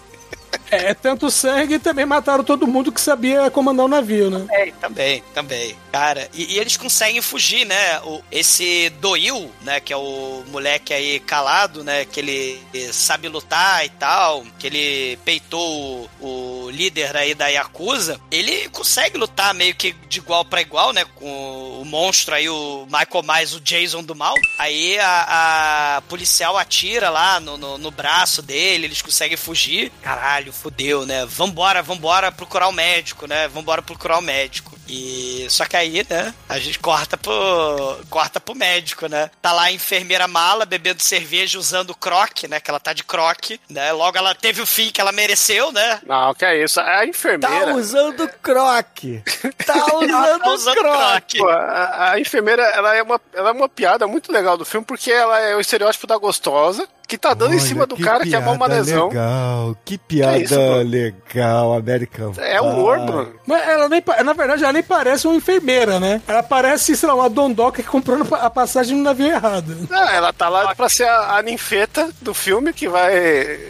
É, tanto sangue e também mataram todo mundo que sabia comandar o navio, né? É, também, também. Cara, e, e eles conseguem fugir, né? O, esse Doil, né? Que é o moleque aí calado, né? Que ele sabe lutar e tal. Que ele peitou o, o líder aí da Yakuza. Ele consegue lutar meio que de igual pra igual, né? Com o monstro aí, o Michael Myers, o Jason do mal. Aí a, a policial atira lá no, no, no braço dele, eles conseguem fugir. Caralho, fudeu, né? Vambora, vambora procurar o médico, né? Vambora procurar o médico. E só que aí, né, a gente corta pro corta pro médico, né? Tá lá a enfermeira mala bebendo cerveja usando croque, né? Que ela tá de croque, né? Logo ela teve o fim que ela mereceu, né? Não, que é isso, a Tá enfermeira... usando croque. Tá tá usando usando croque. croque. Pô, a, a enfermeira, ela é, uma, ela é uma piada muito legal do filme, porque ela é o estereótipo da gostosa, que tá dando em Olha, cima do cara que é mal lesão. legal, que piada É isso, legal, American É humor, Pie. Bruno. Mas ela nem, na verdade, ela nem parece uma enfermeira, né? Ela parece, sei lá, uma dondoca que comprou a passagem no navio errado. Não, ela tá lá pra ser a, a ninfeta do filme, que vai.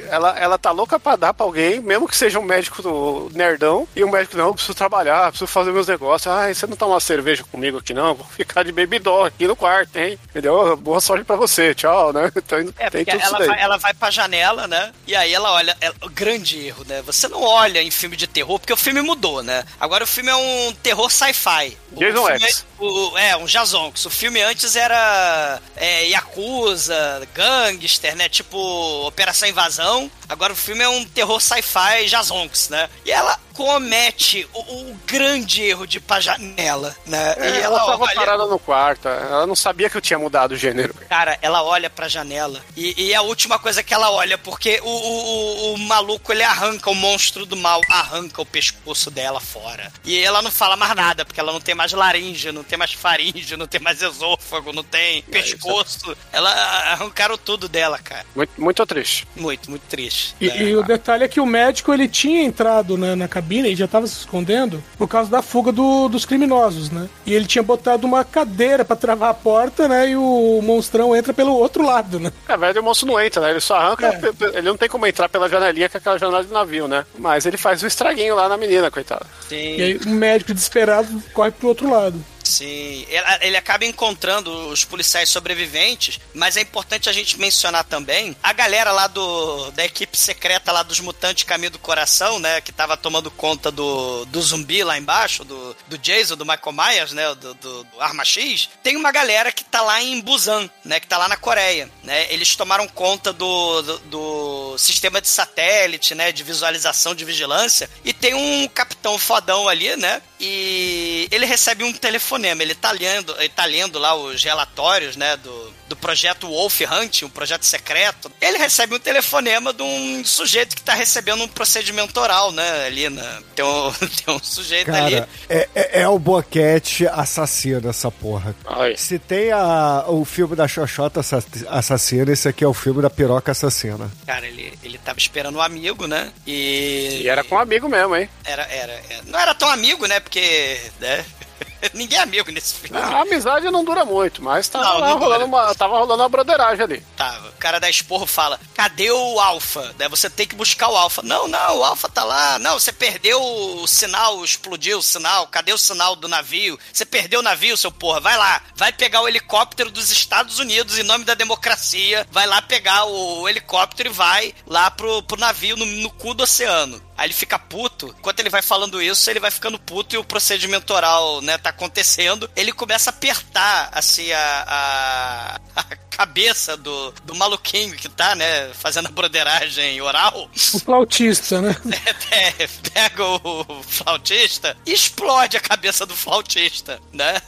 Ela, ela tá louca pra dar pra alguém, mesmo que seja um médico do nerdão, e o médico, não, eu preciso trabalhar, preciso fazer meus negócios. Ah, você não toma uma cerveja comigo aqui, não? Vou ficar de baby doll aqui no quarto, hein? Entendeu? Boa sorte pra você, tchau, né? Então, É, tem tudo ela vai, ela vai pra janela, né? E aí ela olha. ela- grande erro, né? Você não olha em filme de terror, porque o filme mudou, né? Agora o filme é um terror sci-fi. Jason X. É, o- é, um Jazonks. O filme antes era é, Yakuza, gangster, né? Tipo Operação Invasão. Agora o filme é um terror sci-fi Jazonks, né? E ela comete o, o grande erro de ir pra janela, né? É, e ela, tava olha- parada no quarto, ela não sabia que eu tinha mudado o gênero. Cara, ela olha pra janela e, e é a última coisa que ela olha, porque o, o, o- o maluco ele arranca, o monstro do mal arranca o pescoço dela fora. E ela não fala mais nada, porque ela não tem mais laringe, não tem mais faringe, não tem mais esôfago, não tem pescoço. Ela arrancaram tudo dela, cara. Muito, muito triste. Muito, muito triste. E, né? e o detalhe é que o médico ele tinha entrado na, na cabine e já tava se escondendo por causa da fuga do- dos criminosos, né? E ele tinha botado uma cadeira pra travar a porta, né? E o monstrão entra pelo outro lado, né? É, velho, o monstro não entra, né? Ele só arranca, É. ele não tem como entrar pela janelinha que é aquela janela de navio, né? Mas ele faz um estraguinho lá na menina, coitada. Sim. E aí o médico desesperado corre pro outro lado. Sim, ele, acaba encontrando os policiais sobreviventes, mas é importante a gente mencionar também a galera lá do da equipe secreta lá dos mutantes Caminho do Coração, né, que tava tomando conta do, do zumbi lá embaixo, do, do Jason, do Michael Myers, né, do, do, do Arma X. Tem uma galera que tá lá em Busan, né, que tá lá na Coreia, né? Eles tomaram conta do, do, do sistema de satélite, né, de visualização de vigilância e tem um capitão fodão ali, né? E ele recebe um telefonema. Ele tá lendo, ele tá lendo lá os relatórios, né, do, do projeto Wolf Hunt, um projeto secreto. Ele recebe um telefonema de um sujeito que tá recebendo um procedimento oral, né, ali na tem um, tem um sujeito ali. Cara, é, é, é o boquete assassino essa porra. Ai. Se tem a, o filme da Xoxota assa- assassina, esse aqui é o filme da piroca assassina. Cara, ele, ele tava esperando um amigo, né? E. E era com um amigo mesmo, hein? Era, era, era. Não era tão amigo, né? Porque. Né? Ninguém é amigo nesse filme. A amizade não dura muito, mas tava, Não, não rolando dura. uma, tava rolando uma broderagem ali. Tava. O cara da esporro fala: cadê o Alpha? Daí você tem que buscar o Alpha. Não, não, o Alpha tá lá. Não, você perdeu o sinal, explodiu o sinal. Cadê o sinal do navio? Você perdeu o navio, seu porra. Vai lá. Vai pegar o helicóptero dos Estados Unidos em nome da democracia. Vai lá pegar o helicóptero e vai lá pro, pro navio no, no cu do oceano. Aí ele fica puto. Enquanto ele vai falando isso, ele vai ficando puto e o procedimento oral, né, tá acontecendo. Ele começa a apertar, assim, a, a, a cabeça do, do maluquinho que tá, né, fazendo a broderagem oral. O flautista, né? É, pega o flautista e explode a cabeça do flautista, né?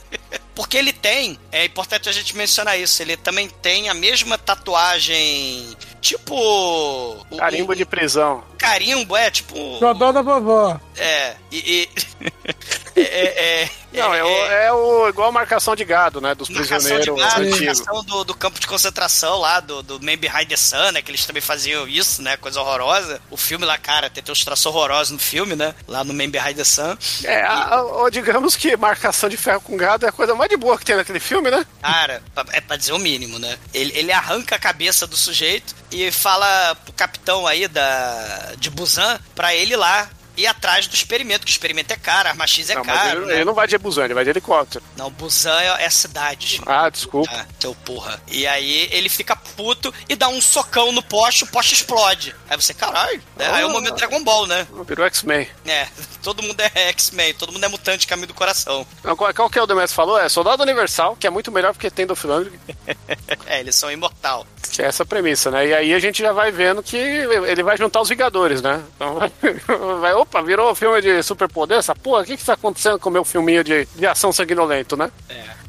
Porque ele tem, é importante a gente mencionar isso, ele também tem a mesma tatuagem, tipo... o- Carimbo o- de prisão. Carimbo, é, tipo... Dodó da vovó. É, e... e- é, é, é, Não, é, o, é o igual a marcação de gado, né? Dos Marcação de prisioneiros gado, marcação do, do campo de concentração lá, do, do Man Behind the Sun, né? Que eles também faziam isso, né? Coisa horrorosa. O filme lá, cara, tem uns traços horrorosos no filme, né? Lá no Man Behind the Sun. É, a- a- ou digamos que marcação de ferro com gado é a coisa mais de boa que tem naquele filme, né? Cara, é pra dizer o mínimo, né? Ele, ele arranca a cabeça do sujeito e fala pro capitão aí da, de Busan pra ele lá ir atrás do experimento, que o experimento é caro, a arma X é não, caro. ele, né? ele não vai de Busan, ele vai de helicóptero. Não, Busan é, é cidade. Ah, desculpa. Ah, seu porra. E aí ele fica puto e dá um socão no poste, o poste explode. Aí você, caralho, né? aí é o momento Dragon Ball, né? Virou X-Men. É, todo mundo é X-Men, todo mundo é mutante caminho do coração. Não, Qual, qual que é o Demetrio falou? É Soldado Universal, que é muito melhor porque tem do Philandro, É, eles são imortal. que é essa premissa, né? E aí a gente já vai vendo que ele vai juntar os Vingadores, né? Então vai, opa, virou filme de superpoder, essa porra, o que que tá acontecendo com o meu filminho de, de ação sanguinolento, né?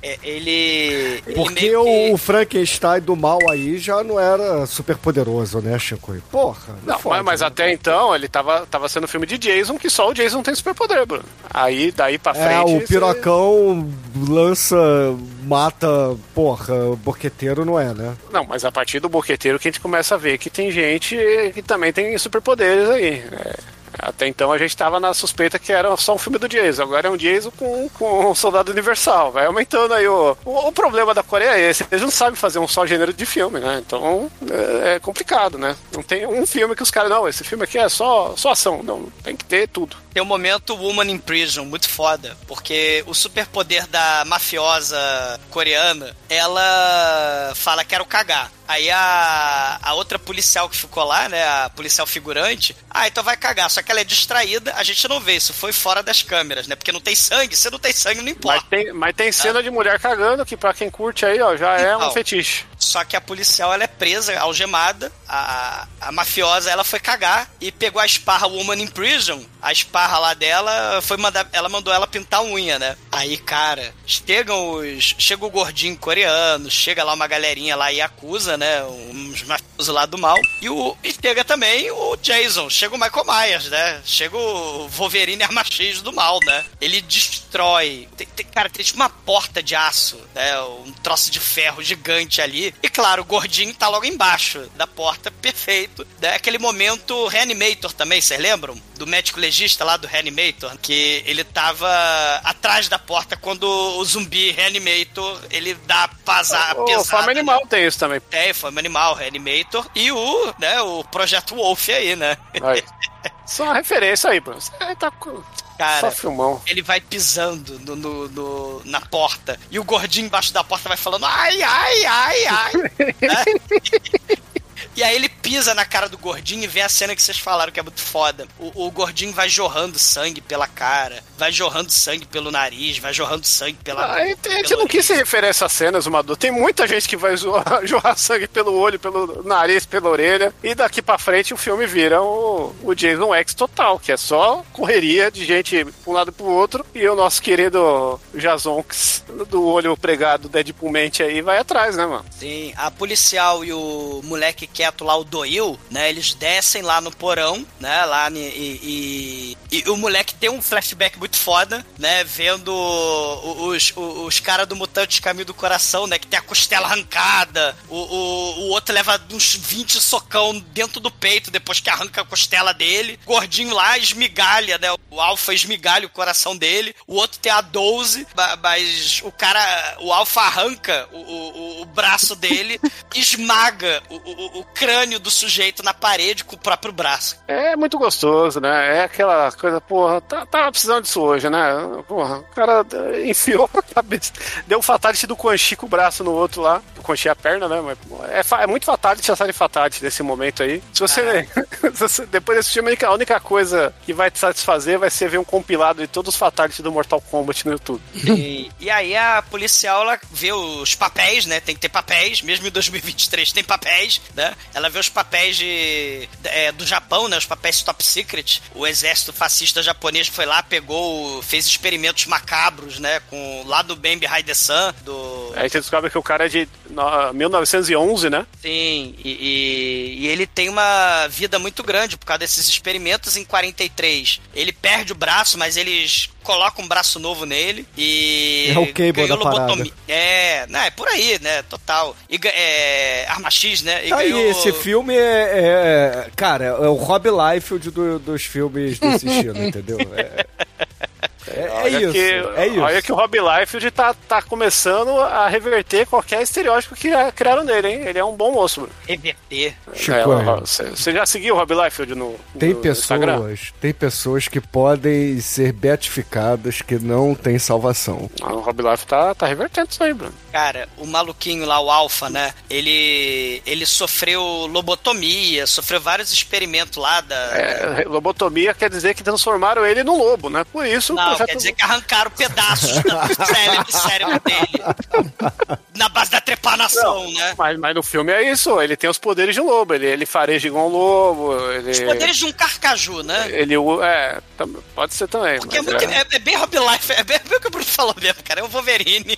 É, ele. ele Porque meio que- o Frankenstein do mal aí já não era super poderoso, né, Chico? Porra. Não, fode, mas, mas né? até então ele tava, tava sendo filme de Jason, que só o Jason tem superpoder, Bruno. Aí, daí pra frente... É, o você- pirocão lança, mata, porra, o boqueteiro não é, né? Não, mas a partir do boqueteiro que a gente começa a ver que tem gente que também tem superpoderes aí. É, até então a gente tava na suspeita que era só um filme do Jason. Agora é um Jason com, com um soldado universal. Vai aumentando aí o, o. o problema da Coreia é esse. Eles não sabem fazer um só gênero de filme, né? Então é, é complicado, né? Não tem um filme que os caras. Não, esse filme aqui é só, só ação. Não, tem que ter tudo. Tem o momento Woman in Prison, muito foda. Porque o superpoder da mafiosa coreana, ela fala quero cagar. Aí a, a outra policial que ficou lá, né? A policial figurante, ah, então vai cagar. Só que ela é distraída, a gente não vê. Isso foi fora das câmeras, né? Porque não tem sangue. Se não tem sangue, não Mas importa. tem, mas tem cena de mulher cagando que pra quem curte aí, ó, já é um Então. fetiche. Só que a policial ela é presa, algemada. A, a mafiosa ela foi cagar e pegou a esparra Woman in Prison. A esparra lá dela foi mandar. Ela mandou ela pintar a unha, né? Aí, cara, chegam os. Chega o gordinho coreano, chega lá uma galerinha lá e acusa, né? Uns mafiosos lá do mal. E, o, e chega também o Jason, chega o Michael Myers, né? Chega o Wolverine Arma X do mal, né? Ele destrói. Tem- tem- cara, tem tipo uma porta de aço, né? Um troço de ferro gigante ali. E claro, o gordinho tá logo embaixo da porta, perfeito. É aquele momento Reanimator também, vocês lembram? Do médico legista lá do Reanimator, que ele tava atrás da porta quando o zumbi Reanimator ele dá pasar O pesada. Fome Animal tem isso também. É, foi um animal, Reanimator. E o, né, o Projeto Wolf aí, né? Aí. Só uma referência aí, Bruno. Você tá. Cara, Só filmão. ele vai pisando no, no- no- na porta. E o gordinho embaixo da porta vai falando ai, ai, ai, ai. né? E aí ele pisa na cara do gordinho e vem a cena que vocês falaram que é muito foda. O, o gordinho vai jorrando sangue pela cara, vai jorrando sangue pelo nariz, vai jorrando sangue pela. Ah, pelo não quis se referir a essas cenas, Zumador. Tem muita gente que vai zoar- jorrar sangue pelo olho, pelo nariz, pela orelha. E daqui pra frente o filme vira o, o Jason X total, que é só correria de gente pra um lado pro outro. E o nosso querido Jazonx do olho pregado Deadpool mente aí vai atrás, né, mano? Sim, a policial e o moleque quieto lá, o Doyle, né? Eles descem lá no porão, né? Lá e, e, e o moleque tem um flashback muito foda, né? Vendo os, os, os caras do Mutante Caminho do Coração, né? Que tem a costela arrancada, o, o, o outro leva uns 20 socão dentro do peito depois que arranca a costela dele. Gordinho lá esmigalha, né? O Alpha esmigalha o coração dele. O outro tem a 12, mas o cara, o Alpha arranca o, o, o braço dele, esmaga o, o crânio do sujeito na parede com o próprio braço. É muito gostoso, né? É aquela coisa, porra, tá, tava precisando disso hoje, né? Porra, o cara enfiou a cabeça, deu um fatality do Quan Chi com o braço no outro lá. O Quan Chi é a perna, né? Mas é, é muito fatality, a fatality nesse momento aí. Se você, você- depois desse filme, a única coisa que vai te satisfazer vai ser ver um compilado de todos os fatalities do Mortal Kombat no YouTube. E, e aí a policial, ela vê os papéis, né? Tem que ter papéis, mesmo em 2023 tem papéis, né? Ela vê os papéis de, é, do Japão, né? Os papéis top secret. O exército fascista japonês foi lá, pegou, fez experimentos macabros, né? Com lá do Bambi Sun, do... Aí você descobre que o cara é de no- 1911, né? Sim, e, e- e ele tem uma vida muito grande por causa desses experimentos em 43. Ele perde o braço, mas eles colocam um braço novo nele e. É o cable da parada. lobotomia. É, não, é por aí, né? Total. E é, Arma X, né? E Aí ganhou- esse filme é, é- Cara, é o Rob Liefeld do- dos filmes desse estilo, entendeu? É, é- é isso. que, é isso. Olha que o Rob Liefeld tá, tá começando a reverter qualquer estereótipo que criaram nele, hein? Ele é um bom moço, mano. Reverter. É, é. Você você já seguiu o Rob Liefeld no, Tem no Instagram? pessoas, tem pessoas que podem ser beatificadas que não tem salvação. Ah, O Rob Liefeld tá, tá revertendo isso aí, Bruno. Cara, o maluquinho lá, o Alpha, né? Ele, ele sofreu lobotomia, sofreu vários experimentos lá da. É, lobotomia quer dizer que transformaram ele num lobo, né? Por isso Não, projeto... quer dizer que arrancaram pedaços do cérebro, do cérebro dele. Na base da trepanação, né? Mas, mas no filme é isso, ele tem os poderes de um lobo, ele, ele fareja igual um lobo, ele... Os poderes de um carcaju, né? Ele, é, pode ser também. Porque é, muito, é- é, é bem Rob Life, é bem, bem o que o Bruno falou mesmo, cara. É o Wolverine.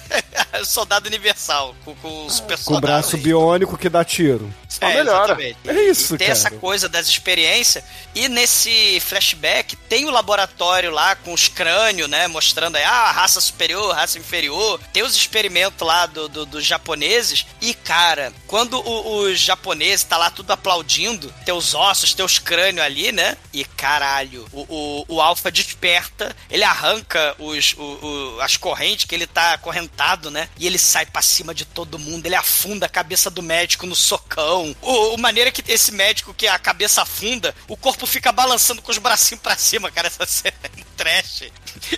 soldado universal, com, com os super Com o braço biônico que dá tiro. Só melhora. exatamente. É isso, e tem cara. essa coisa das experiências. E nesse flashback tem o laboratório lá com os crânios, né? Mostrando aí, ah, raça superior, raça inferior. Tem os experimentos lá do, do- dos japoneses. E, cara, quando o- os japoneses tá lá tudo aplaudindo, tem os ossos, tem os crânios ali, né? E caralho, o, o, o Alpha desperta, ele arranca os, o- o- as correntes que ele tá né? E ele sai pra cima de todo mundo, ele afunda a cabeça do médico no socão. O, o maneira é que esse médico que a cabeça afunda, o corpo fica balançando com os bracinhos pra cima, cara. Essa cena é trash.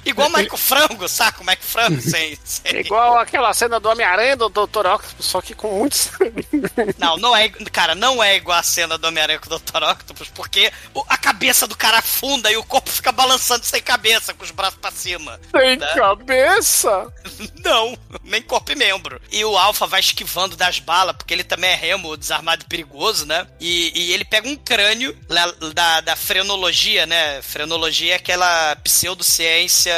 Igual o Michael Frango, saca? O Michael Frango sem. sem... Igual aquela cena do Homem-Aranha do Dr. Octopus, só que com muito sangue. Não, não é. Cara, não é igual a cena do Homem-Aranha com o Dr. Octopus, porque a cabeça do cara afunda e o corpo fica balançando sem cabeça, com os braços pra cima. Sem né? cabeça! Não, nem corpo e membro. E o Alpha vai esquivando das balas, porque ele também é remo, desarmado e perigoso, né? E, e ele pega um crânio da, da frenologia, né? Frenologia é aquela pseudociência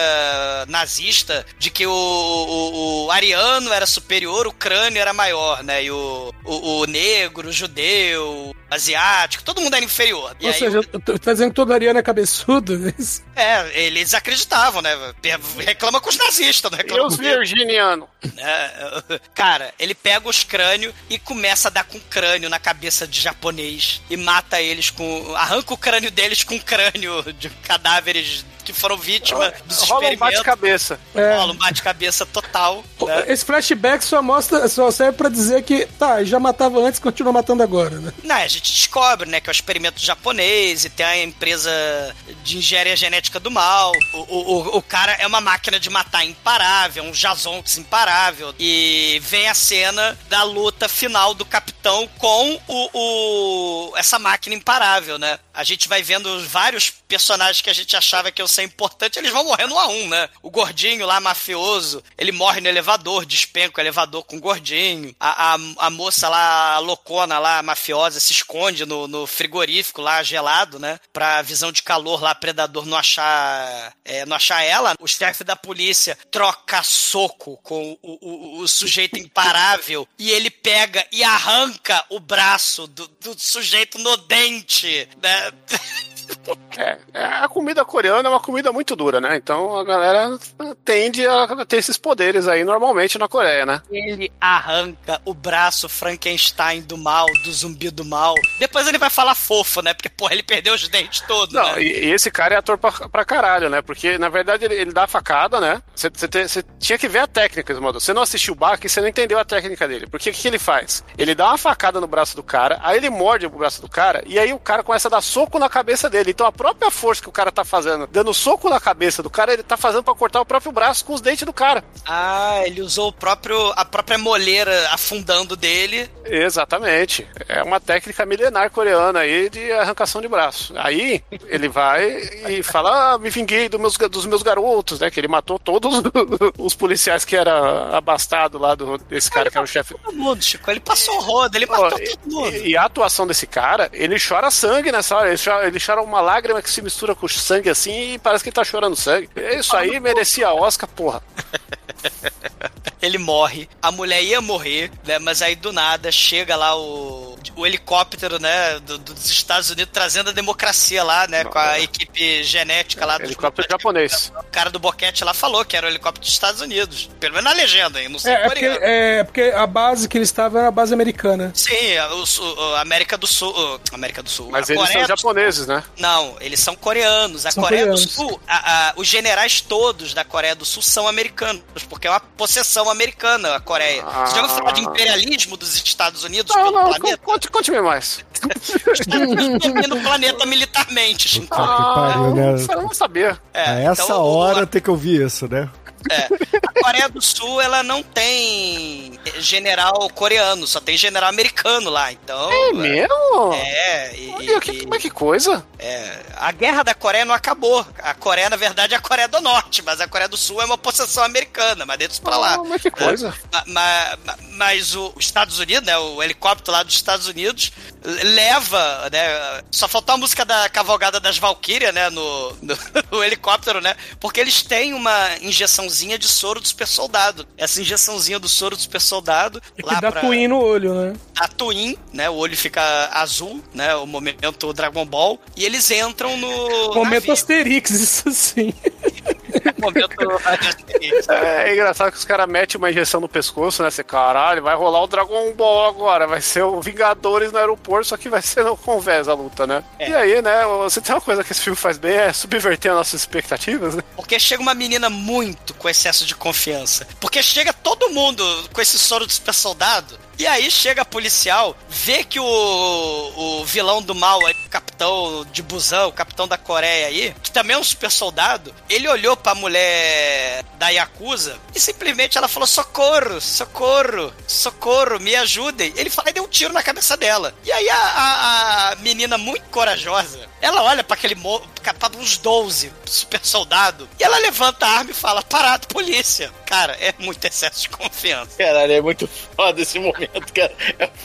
nazista de que o, o, o ariano era superior, o crânio era maior, né? E o, o, o negro, o judeu, asiático, todo mundo era inferior. E Ou aí seja, tu tá dizendo que todo ariano é cabeçudo? né? é, eles acreditavam, né? Reclama com os nazistas, não E reclama os comigo. virginianos? É, cara, ele pega os crânios e começa a dar com crânio na cabeça de japonês e mata eles com. arranca o crânio deles com crânio de cadáveres que foram vítimas dos Rola um bate-cabeça. É. Rola um bate-cabeça total. né? Esse flashback só mostra, só serve pra dizer que, tá, já matava antes, continua matando agora, né? Não, a gente descobre, né, que é o experimento japonês e tem a empresa de engenharia genética do mal. O, o, o- o cara é uma máquina de matar imparável, um Jazonx imparável. E vem a cena da luta final do capitão com o, o- essa máquina imparável, né? A gente vai vendo vários personagens que a gente achava que iam ser importantes, eles vão morrendo um a um, né? O gordinho lá, mafioso, ele morre no elevador, despenca o elevador com o gordinho. A, a, a moça lá, a loucona lá, mafiosa, se esconde no, no frigorífico lá, gelado, né? Pra visão de calor lá, predador não achar, é, não achar ela. O chefe da polícia troca soco com o, o, sujeito imparável e ele pega e arranca o braço do, do sujeito no dente, né? É, é, a comida coreana é uma comida muito dura, né? Então a galera tende a ter esses poderes aí normalmente na Coreia, né? Ele arranca o braço Frankenstein do mal, do zumbi do mal. Depois ele vai falar fofo, né? Porque, porra, ele perdeu os dentes todos, Não, né? e, e esse cara é ator pra, pra caralho, né? Porque, na verdade, ele, ele dá a facada, né? Você tinha que ver a técnica, Esmodo. Você não assistiu o Bach e você não entendeu a técnica dele. Porque o que, que ele faz? Ele dá uma facada no braço do cara, aí ele morde o braço do cara, e aí o cara começa a dar soco na cabeça dele. Então a própria força que o cara tá fazendo, dando soco na cabeça do cara, ele tá fazendo pra cortar o próprio braço com os dentes do cara. Ah, ele usou o próprio, a própria moleira afundando dele. Exatamente. É uma técnica milenar coreana aí de arrancação de braço. Aí ele vai e fala: ah, me vinguei dos meus, dos meus garotos, né? Que ele matou todos os policiais que era abastado lá do, desse cara que era o chefe. Todo mundo, Chico. Ele passou roda, ele matou todo mundo. E, e a atuação desse cara, ele chora sangue nessa hora. Ele chora, ele chora uma lágrima que se mistura com sangue assim e parece que ele tá chorando sangue. Isso aí merecia Oscar, porra. Ele morre, a mulher ia morrer, né? Mas aí do nada chega lá o, o helicóptero, né? do- dos Estados Unidos trazendo a democracia lá, né? Com a equipe genética lá do Helicóptero japonês. O cara do boquete lá falou que era o helicóptero dos Estados Unidos. Pelo menos na legenda, hein? Não sei É, é, porque, coreano. é porque a base que eles estavam era a base americana. Sim, o, a América do Sul. o- América do Sul. Mas a eles são Coreia japoneses, né? Não, eles são coreanos. A São Coreia coreanos. do Sul, a- a- os generais todos da Coreia do Sul são americanos, porque é uma possessão americana a Coreia. Você já ouviu falar de imperialismo dos Estados Unidos Não, pelo não, planeta? Conte, conte-me mais. Os Estados Unidos dominam o planeta militarmente, Chico. Puta que pariu, né? Eu não sabia. É, A essa então, hora tem que ouvir isso, né? É. A Coreia do Sul, ela não tem general coreano, só tem general americano lá. Então. É mesmo? É, e, Olha, que, e- mas que coisa. é, a guerra da Coreia não acabou. A Coreia, na verdade, é a Coreia do Norte, mas a Coreia do Sul é uma possessão americana, mas dentro pra lá. Ah, mas que coisa. Ma- ma- ma- Mas o- os Estados Unidos, né, o helicóptero lá dos Estados Unidos, leva, né, só faltou a música da Cavalgada das Valkyrias, né, no, no- no helicóptero, né, porque eles têm uma injeçãozinha de soro do super soldado. Essa injeçãozinha do soro do super soldado, E que lá dá pra twin no olho, né? a Twin, né, o olho fica azul, né, o momento Dragon Ball, e eles entram no Momento. Asterix, isso sim. momento É, engraçado que os caras metem uma injeção no pescoço, né? Você, caralho, vai rolar o Dragon Ball agora. Vai ser o Vingadores no aeroporto, só que vai ser no convés a luta, né? É. E aí, né? Você tem uma coisa que esse filme faz bem, é subverter as nossas expectativas, né? Porque chega uma menina muito com excesso de confiança. Porque chega todo mundo com esse soro de super soldado. E aí chega policial, vê que o, o vilão do mal aí, o capitão de busão, o capitão da Coreia aí, que também é um super soldado, ele olhou pra mulher da Yakuza e simplesmente ela falou: socorro, socorro, socorro, me ajudem. Ele fala e deu um tiro na cabeça dela. E aí a, a- a menina muito corajosa, ela olha pra aquele mo- pra uns 12 super soldado e ela levanta a arma e fala: parado, polícia. Cara, é muito excesso de confiança. Caralho, é muito foda esse momento, cara.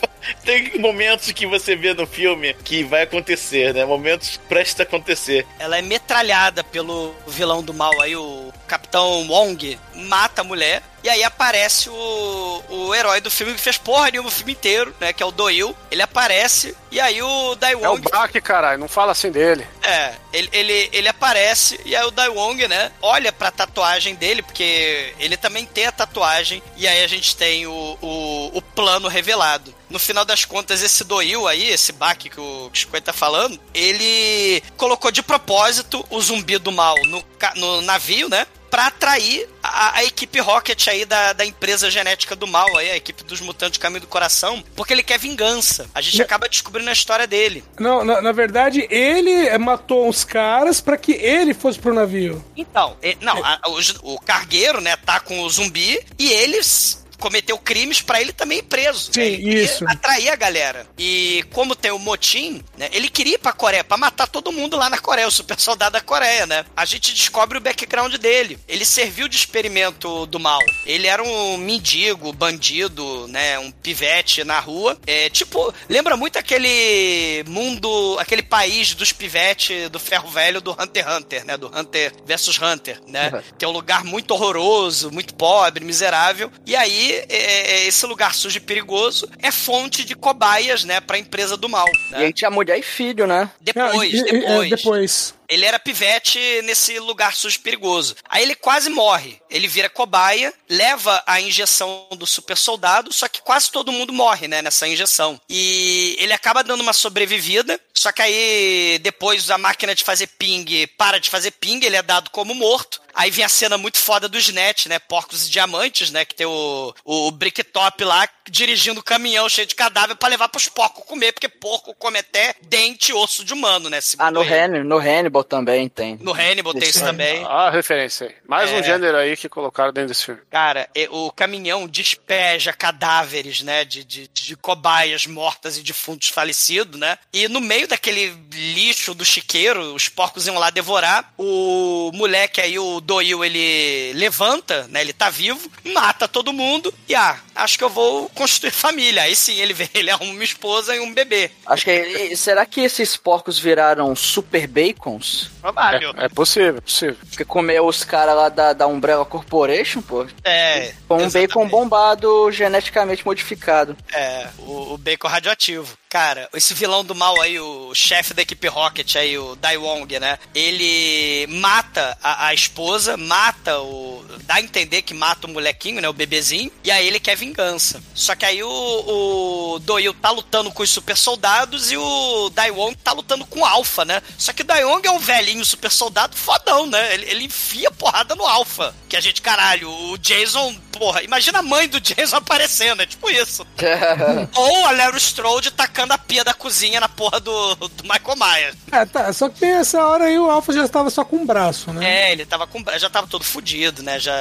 Tem momentos que você vê no filme que vai acontecer, né? Momentos prestes a acontecer. Ela é metralhada pelo vilão do mal aí, o Capitão Wong, mata a mulher. E aí aparece o, o herói do filme que fez porra nenhuma o filme inteiro, né? Que é o Doil. Ele aparece e aí o Dai É o Wong Bach, caralho, não fala assim dele. É, ele, ele, ele aparece e aí o Dai Wong, né, olha pra tatuagem dele, porque ele também tem a tatuagem, e aí a gente tem o, o, o plano revelado. No final das contas, esse Doil aí, esse Baki que o Chico tá falando, ele colocou de propósito o zumbi do mal no, no navio, né? Pra atrair a, a equipe Rocket aí da, da empresa genética do mal, aí, a equipe dos mutantes do caminho do coração, porque ele quer vingança. A gente acaba descobrindo a história dele. Não, na, na verdade, ele eh, matou uns caras pra que ele fosse pro navio. Então, não, a- o, o cargueiro, né, tá com o zumbi e eles cometeu crimes pra ele também ir preso. Sim, Ele queria isso. Atrair a galera. E como tem o motim, né? Ele queria ir pra Coreia pra matar todo mundo lá na Coreia, o super soldado da Coreia, né? A gente descobre o background dele. Ele serviu de experimento do mal. Ele era um mendigo, bandido, né? Um pivete na rua. É tipo, lembra muito aquele mundo, aquele país dos pivetes do ferro velho do Hunter x Hunter, né? Do Hunter versus Hunter, né? Uhum. Que é um lugar muito horroroso, muito pobre, miserável. E aí, é, esse lugar sujo e perigoso é fonte de cobaias, né? Pra empresa do mal. E Né? aí tinha mulher e filho, né? Depois, Ah, e- e- é, depois. Ele era pivete nesse lugar sujo perigoso. Aí ele quase morre. Ele vira cobaia, leva a injeção do super soldado, só que quase todo mundo morre, né, nessa injeção. E ele acaba dando uma sobrevivida, só que aí depois a máquina de fazer ping para de fazer ping, ele é dado como morto. Aí vem a cena muito foda do Snatch, né? Porcos e Diamantes, né? Que tem o, o, o Bricktop lá dirigindo o caminhão cheio de cadáver pra levar pros porcos comer, porque porco come até dente e osso de humano, né? Ah, no. Hannibal, no Hannibal também tem. No Hannibal tem isso também. Ah, referência aí. Mais É. um gênero aí que colocaram dentro desse filme. Cara, é, o caminhão despeja cadáveres, né? De, de, de cobaias mortas e defuntos falecidos, né? E no meio daquele lixo do chiqueiro, os porcos iam lá devorar. O moleque aí, o Doil, ele levanta, né? Ele tá vivo, mata todo mundo e, ah, acho que eu vou construir família. Aí sim, ele, vem, ele arruma uma esposa e um bebê. Acho que. e- será que esses porcos viraram super bacons? Provável. É, é possível, é possível. Porque comeu os caras lá da, da Umbrella Corporation, pô. É. Com um exatamente. bacon bombado geneticamente modificado. É, o, o bacon radioativo. Cara, esse vilão do mal aí, o chefe da equipe Rocket aí, o Dai Wong, né? Ele mata a, a esposa, mata o. dá a entender que mata o molequinho, né? O bebezinho. E aí ele quer vingança. Só que aí o, o Doil tá lutando com os super soldados e o Dai Wong tá lutando com o Alpha, né? Só que o Dai Wong é um velhinho super soldado fodão, né? Ele, ele enfia porrada no Alpha. Que a gente, caralho, o Jason, porra, imagina a mãe do Jason aparecendo, é tipo isso. Ou a Larry Strode tacando a pia da cozinha na porra do, do Michael Myers. É, tá. Só que nessa hora aí o Alpha já estava só com o braço, né? É, ele tava com, já tava todo fudido, né? Já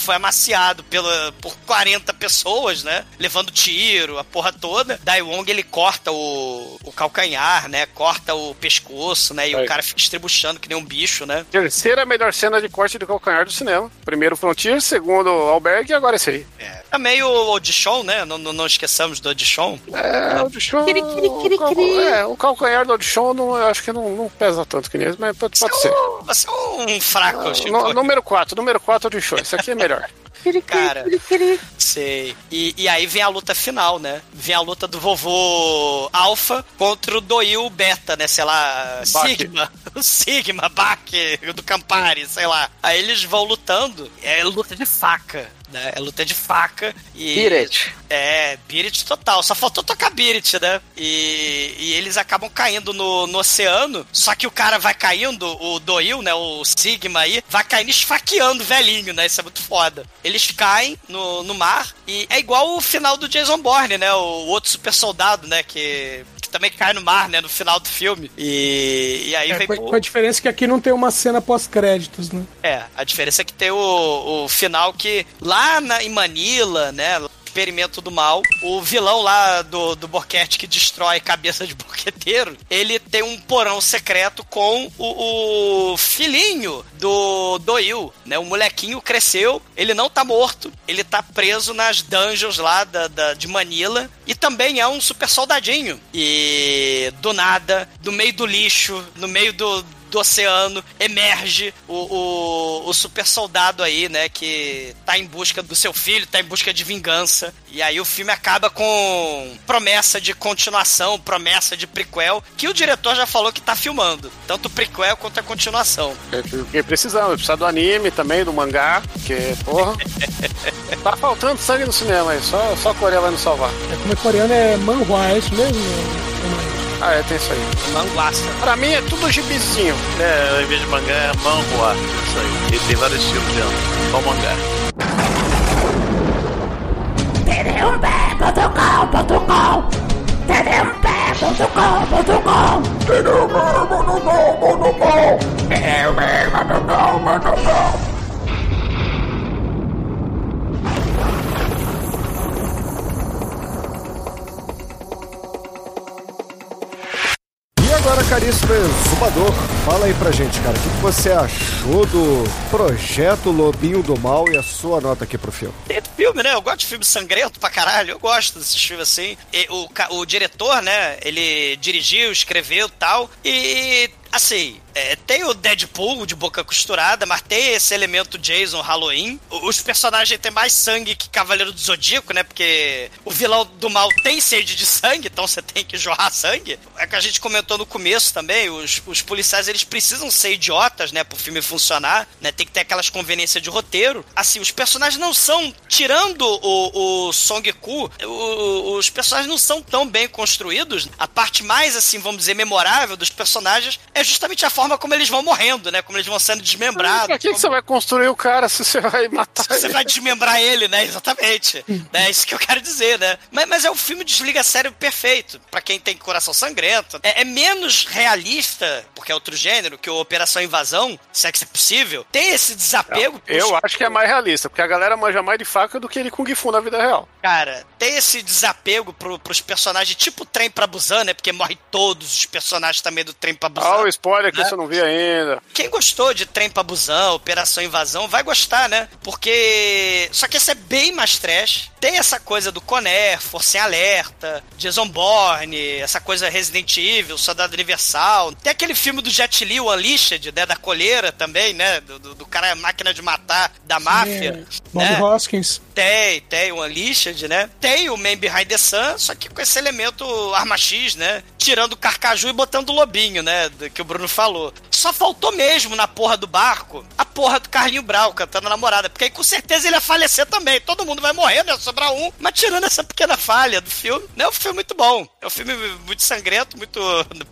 foi amaciado pela, por 40 pessoas, né? Levando tiro, a porra toda. Dai Wong, ele corta o, o calcanhar, né? Corta o pescoço, né? E Aí. o cara fica estrebuchando que nem um bicho, né? Terceira melhor cena de corte de calcanhar do cinema. Primeiro Frontier, segundo Alberg e agora esse aí. É. Também o Audition, né? Não, não, não esqueçamos do Audition. É, o Audition. o cal- É, o calcanhar do Audition não, eu acho que não, não pesa tanto que nesse, mas pode, pode ser. Você é um fraco, Chico. No- número 4, número 4 Audition. Esse aqui é melhor. Cara, sei. E, e aí vem a luta final, né? Vem a luta do vovô Alpha contra o Doil Beta, né? Sei lá, Bach. Sigma. O Sigma, Bach, do Campari, sei lá. Aí eles vão lutando. É luta de faca. Né? É luta de faca e. Piret. É, Birit total. Só faltou tocar Birit, né? E, e eles acabam caindo no, no oceano. Só que o cara vai caindo, o Doil, né? O Sigma aí, vai caindo esfaqueando o velhinho, né? Isso é muito foda. Eles caem no, no mar e é igual o final do Jason Bourne, né? O outro super soldado, né? Que também cai no mar, né? No final do filme. E, e aí É, vem. com, a diferença que aqui não tem uma cena pós-créditos, né? É, a diferença é que tem o, o final que lá na, em Manila, né? Experimento do mal, o vilão lá do, do boquete que destrói cabeça de boqueteiro, ele tem um porão secreto com o, o filhinho do Doil, né? O molequinho cresceu, ele não tá morto, ele tá preso nas dungeons lá da, da- de Manila e também é um super soldadinho. E do nada, no meio do lixo, no meio do, do oceano, emerge o, o, o super soldado aí, né? Que tá em busca do seu filho, tá em busca de vingança. E aí o filme acaba com promessa de continuação, promessa de prequel, que o diretor já falou que tá filmando. Tanto o prequel quanto a continuação. É, Porque precisamos, precisa do anime também, do mangá, porque, porra. tá faltando sangue no cinema aí, só, só a Coreia vai nos salvar. É, como é coreano é manhua, é isso mesmo? Ah, é, tem isso aí. Manguaça. Pra mim é tudo gibizinho. É, ao invés de mangá é manhua. Isso aí. E tem vários estilos dentro. Só mangá. Caríssimo exumador, fala aí pra gente, cara, o que, você achou do projeto Lobinho do Mal e a sua nota aqui pro filme? É filme, né? Eu gosto de filme sangrento pra caralho. Eu gosto desses filmes assim. E o, o diretor, né? Ele dirigiu, escreveu tal. E Assim, é, tem o Deadpool de boca costurada, mas tem esse elemento Jason Halloween. Os personagens têm mais sangue que Cavaleiro do Zodíaco, né? Porque o vilão do mal tem sede de sangue, então você tem que jorrar sangue. É que a gente comentou no começo também, os, os policiais eles precisam ser idiotas, né? Pro filme funcionar, né? Tem que ter aquelas conveniências de roteiro. Assim, os personagens não são, tirando o, o Song Ku, os personagens não são tão bem construídos. A parte mais, assim, vamos dizer, memorável dos personagens é justamente a forma como eles vão morrendo, né? Como eles vão sendo desmembrados. Pra que, que como- você vai construir o cara se você vai matar você ele? vai desmembrar ele, né? Exatamente. É isso que eu quero dizer, né? Mas, mas é um filme desliga sério perfeito. Pra quem tem coração sangrento. É, é menos realista, porque é outro gênero, que o Operação Invasão, se é que é possível. Tem esse desapego. pros- Eu acho que é mais realista, porque a galera manja mais de faca do que ele Kung Fu na vida real. Cara, tem esse desapego pro, pros personagens, tipo Trem pra Busan, né? Porque morre todos os personagens também do Trem pra Busan. Ah, o spoiler que né? você não viu ainda. Quem gostou de Trem pra Busão, Operação Invasão, vai gostar, né? Porque. Só que esse é bem mais trash. Tem essa coisa do Conner, Força em Alerta, Jason Bourne, essa coisa Resident Evil, Soldado Universal. Tem aquele filme do Jet Li, o Unleashed, né? Da coleira também, né? Do, do, do cara máquina de matar da máfia. Bob né? Hoskins. Tem, tem o Unleashed, né? Tem o Man Behind the Sun, só que com esse elemento arma X, né? Tirando o carcaju e botando o lobinho, né? do Que o Bruno falou. Só faltou mesmo na porra do barco a porra do Carlinho Brau cantando a namorada. Porque aí com certeza ele ia falecer também. Todo mundo vai morrer, né? Sobrar um. Mas tirando essa pequena falha do filme, né? É um filme muito bom. É um filme muito sangrento, muito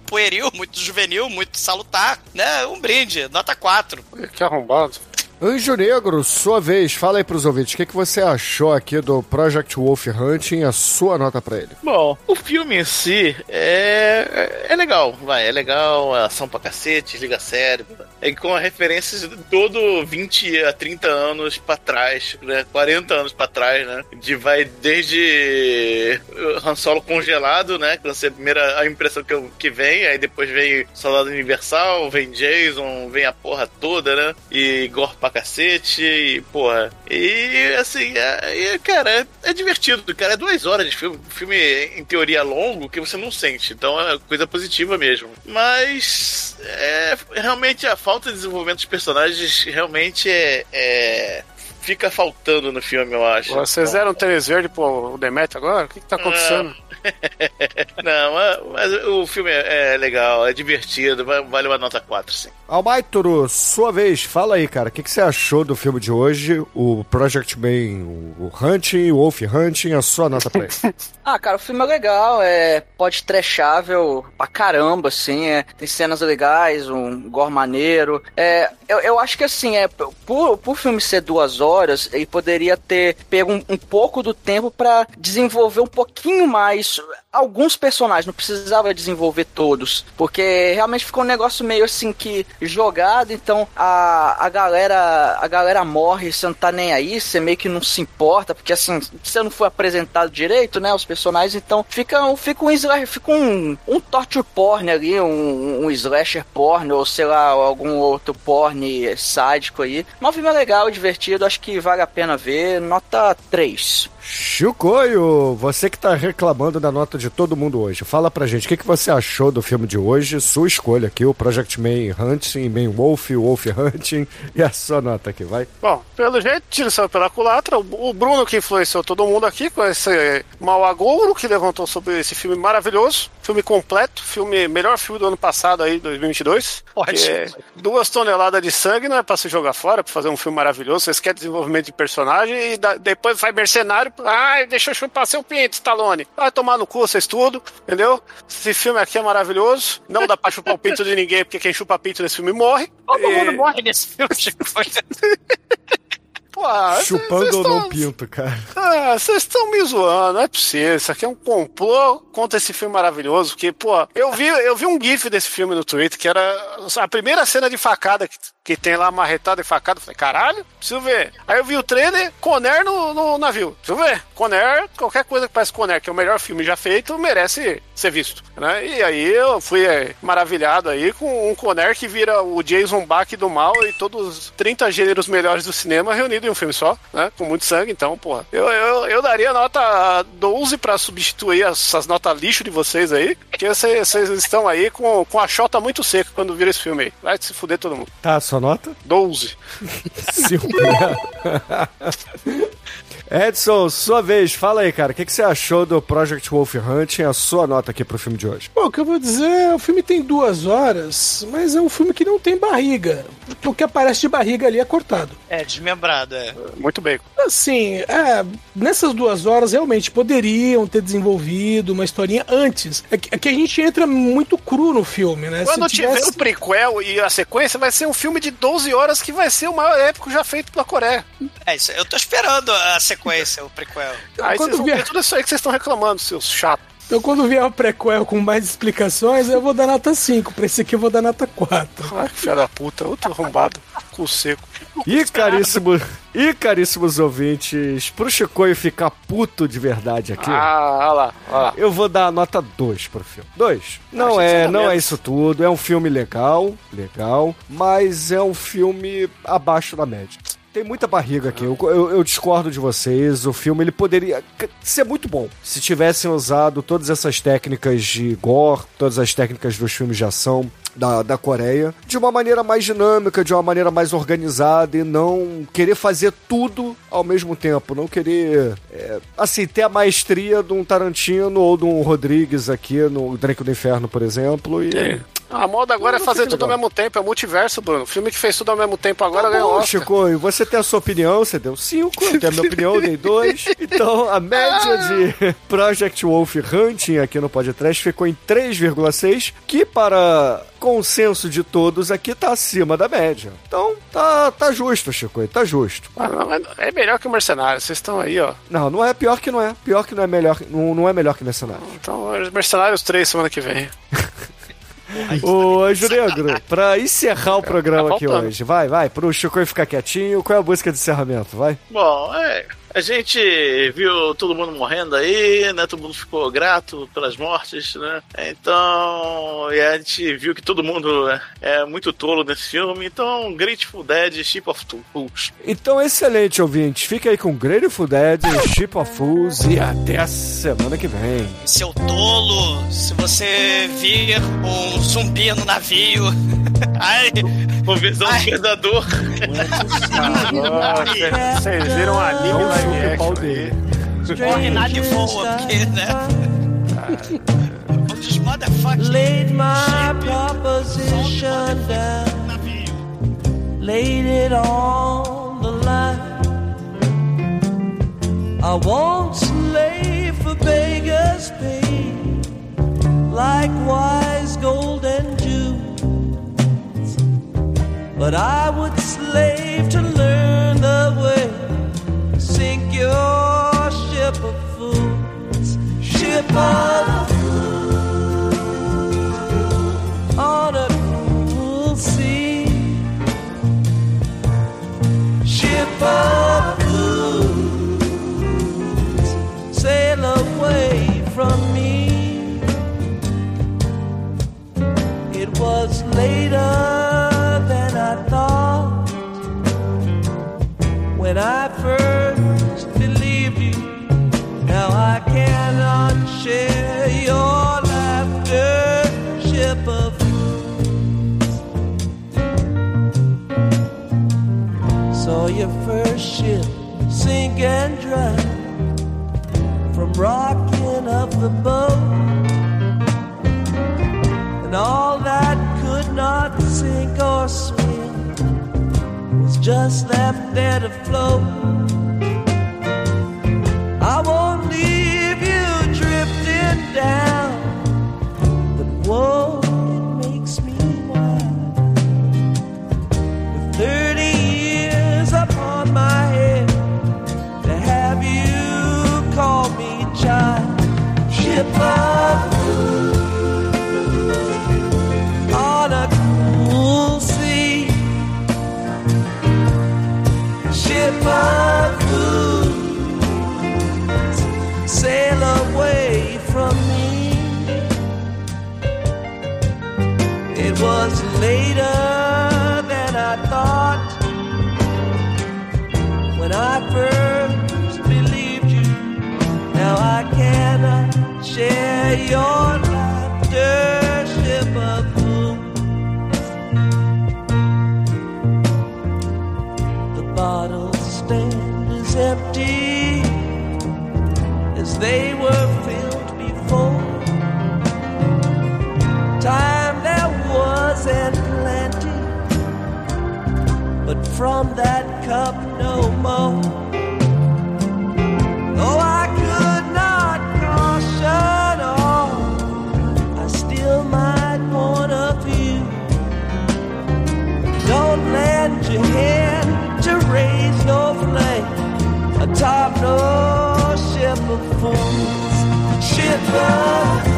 pueril, muito juvenil, muito salutar, né? Um brinde, nota 4. Que arrombado. Anjo Negro, sua vez, fala aí pros ouvintes, o que, que você achou aqui do Project Wolf Hunting, a sua nota pra ele? Bom, o filme em si é, é legal, vai, é legal, é ação pra cacete, liga cérebro. É com referências de todo 20 a 30 anos pra trás, né? 40 anos pra trás, né? De vai desde Han Solo congelado, né? Que é a primeira a impressão que, eu- que vem, aí depois vem Soldado Universal, vem Jason, vem a porra toda, né? E gore pra cacete, e porra. E assim, é, e, cara, é, é divertido, cara. É duas horas de filme. Filme, em teoria, longo, que você não sente. Então é coisa positiva mesmo. Mas é, realmente a falta de desenvolvimento dos personagens realmente é. é- fica faltando no filme, eu acho. Vocês deram tênis verde pro Demet agora? O que, que tá acontecendo? Não, mas, mas o filme é, é legal, é divertido, va- vale uma nota 4, sim. Almaitoro, sua vez, fala aí, cara, o que, que você achou do filme de hoje, o Project Man, o Hunting, o Wolf Hunting, a sua nota pra ele? Ah, cara, o filme é legal, é pode trechável pra caramba, assim, é, tem cenas legais, um gore maneiro. É, eu, eu acho que assim, é, por, por filme ser duas horas, ele poderia ter pego um, um pouco do tempo pra desenvolver um pouquinho mais Sure. Alguns personagens, não precisava desenvolver todos, porque realmente ficou um negócio meio assim que jogado, então a, a galera a galera morre, você não tá nem aí, você meio que não se importa, porque assim, você não foi apresentado direito, né, os personagens, então fica, fica um slasher, fica um, um torture porn ali, um, um slasher porn, ou sei lá, algum outro porn sádico aí. Mas o filme é legal, divertido, acho que vale a pena ver, nota 3. Chicoio, você que tá reclamando da nota de todo mundo hoje, fala pra gente, o que, que você achou do filme de hoje, sua escolha aqui, o Project Man Hunting, Man Wolf, Wolf Hunting, e a sua nota aqui, vai? Bom, pelo jeito, tiro saiu pela culatra. O o Bruno que influenciou todo mundo aqui com esse mau agouro que levantou sobre esse filme maravilhoso. Filme completo, filme melhor filme do ano passado aí, 2022. Ótimo. É duas toneladas de sangue não é pra se jogar fora, pra fazer um filme maravilhoso. Vocês querem desenvolvimento de personagem e da- depois vai mercenário. Ai, deixa eu chupar seu pinto, Stallone. Vai tomar no cu vocês tudo, entendeu? Esse filme aqui é maravilhoso. Não dá pra chupar o pinto de ninguém, porque quem chupa pinto nesse filme morre. Todo E- mundo morre nesse filme. Chico. Pô, ah, Chupando ou não tão- pinto, cara. Ah, vocês estão me zoando, não é possível. Isso aqui é um complô contra esse filme maravilhoso. Porque, pô, eu vi, eu vi um GIF desse filme no Twitter que era a primeira cena de facada que, que tem lá marretado e facado. Falei, caralho, preciso ver. Aí eu vi o trailer, Conner no, no navio. Preciso ver. Conner, qualquer coisa que parece Conner, que é o melhor filme já feito, merece ser visto. Né? E aí eu fui é, maravilhado aí com um Conner que vira o Jason Bach do mal e todos os 30 gêneros melhores do cinema reunidos em um filme só, né? Com muito sangue, então, porra. Eu, eu, eu daria nota 12 pra substituir essas notas lixo de vocês aí, porque vocês estão aí com, com a chota muito seca quando vira esse filme aí. Vai se fuder todo mundo. Tá, sua nota? 12. Cinco. Edson, sua vez, fala aí, cara. O que, que você achou do Project Wolf Hunting? A sua nota aqui pro filme de hoje. Bom, o que eu vou dizer, o filme tem duas horas, mas é um filme que não tem barriga. O que aparece de barriga ali é cortado. É, desmembrado, é. Muito bem. Assim, é, nessas duas horas realmente poderiam ter desenvolvido uma historinha antes. É que, é que a gente entra muito cru no filme, né? Quando Se tiver tivesse- o prequel e a sequência, vai ser um filme de 12 horas que vai ser o maior épico já feito pela Coreia. É isso, eu tô esperando a sequência, o prequel. Aí Quando vocês vão vier- tudo isso aí que vocês estão reclamando, seus chatos. Então quando vier o prequel com mais explicações, eu vou dar nota 5. Pra esse aqui eu vou dar nota 4. Ai, filha da puta, outro arrombado, cu seco. E caríssimo, e caríssimos ouvintes, pro Chicoio ficar puto de verdade aqui. Ah, olha lá, olha lá. Eu vou dar a nota 2 pro filme. 2. Não Achei que é, não é isso tudo. É um filme legal, legal, mas é um filme abaixo da média. Tem muita barriga aqui. Eu, eu- eu discordo de vocês. O filme ele poderia ser muito bom se tivessem usado todas essas técnicas de gore, todas as técnicas dos filmes de ação da, da Coreia, de uma maneira mais dinâmica, de uma maneira mais organizada e não querer fazer tudo ao mesmo tempo. Não querer, é, assim, ter a maestria de um Tarantino ou de um Rodrigues aqui no Drake do Inferno, por exemplo. E... A moda agora Não, é fazer tudo ao legal. mesmo tempo, é multiverso, Bruno. O filme que fez tudo ao mesmo tempo agora Tá ganhou Oscar. Chico, e você tem a sua opinião, você deu 5, eu tenho a minha opinião, eu dei 2. Então, a média de Project Wolf Hunting aqui no podcast ficou em 3,6, que para consenso de todos aqui tá acima da média. Então, tá, tá justo, Chico, tá justo. Ah, não, mas é melhor que o Mercenário, vocês estão aí, ó. Não, não é pior que não é. Pior que não é melhor, não, não é melhor que Mercenário. Então, os Mercenários 3 semana que vem. Ô, Anjo Negro, pra encerrar o programa Tá aqui hoje, vai, vai, pro Chico ficar quietinho, qual é a música de encerramento, vai? Bom, é. A gente viu todo mundo morrendo aí, né? Todo mundo ficou grato pelas mortes, né? Então, e a gente viu que todo mundo é, é muito tolo nesse filme. Então, Grateful Dead, Ship of Fools. Então, excelente, ouvintes. Fica aí com Grateful Dead, Ship of Fools e até a semana que vem. Seu tolo, se você vir um zumbi no navio. Ai, Uma visão predador. Vocês viram a anime Live chupe o pau dele. e voa, porque, né? Os motherfucking Laid my proposition down, laid it on the line. I won't slave for beggars' pay, likewise and jewels. But I would slave to learn the way, sink your ship of fools, ship of on a sea. Ship of sail away from me. It was later than I thought when I first share your laughter, ship of Saw your first ship sink and drown from rocking of the boat, and all that could not sink or swim was just left there to float. Whoa, later than I thought when I first believed you. Now I cannot share your laughter, ship of fools. The bottle stand is empty as they were. From that cup no more. Though I could not caution all, I still might warn of you. Don't lend your hand to raise no flame atop no ship of fools. Ship of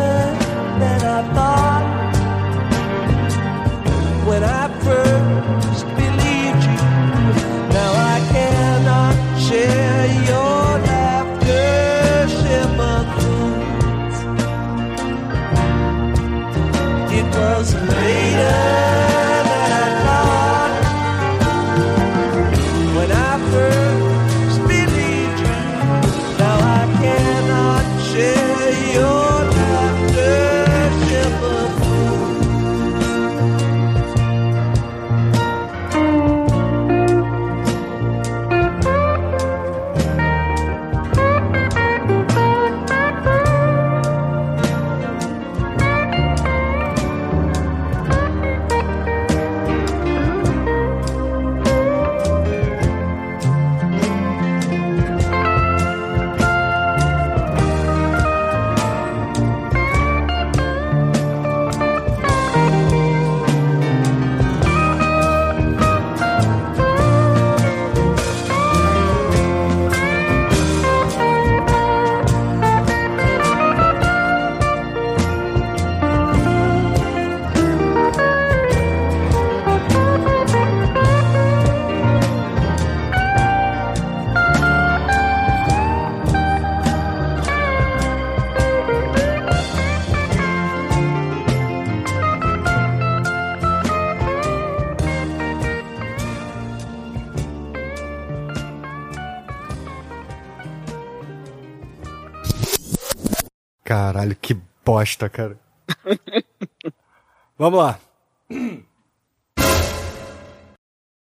bosta, cara. Vamos lá.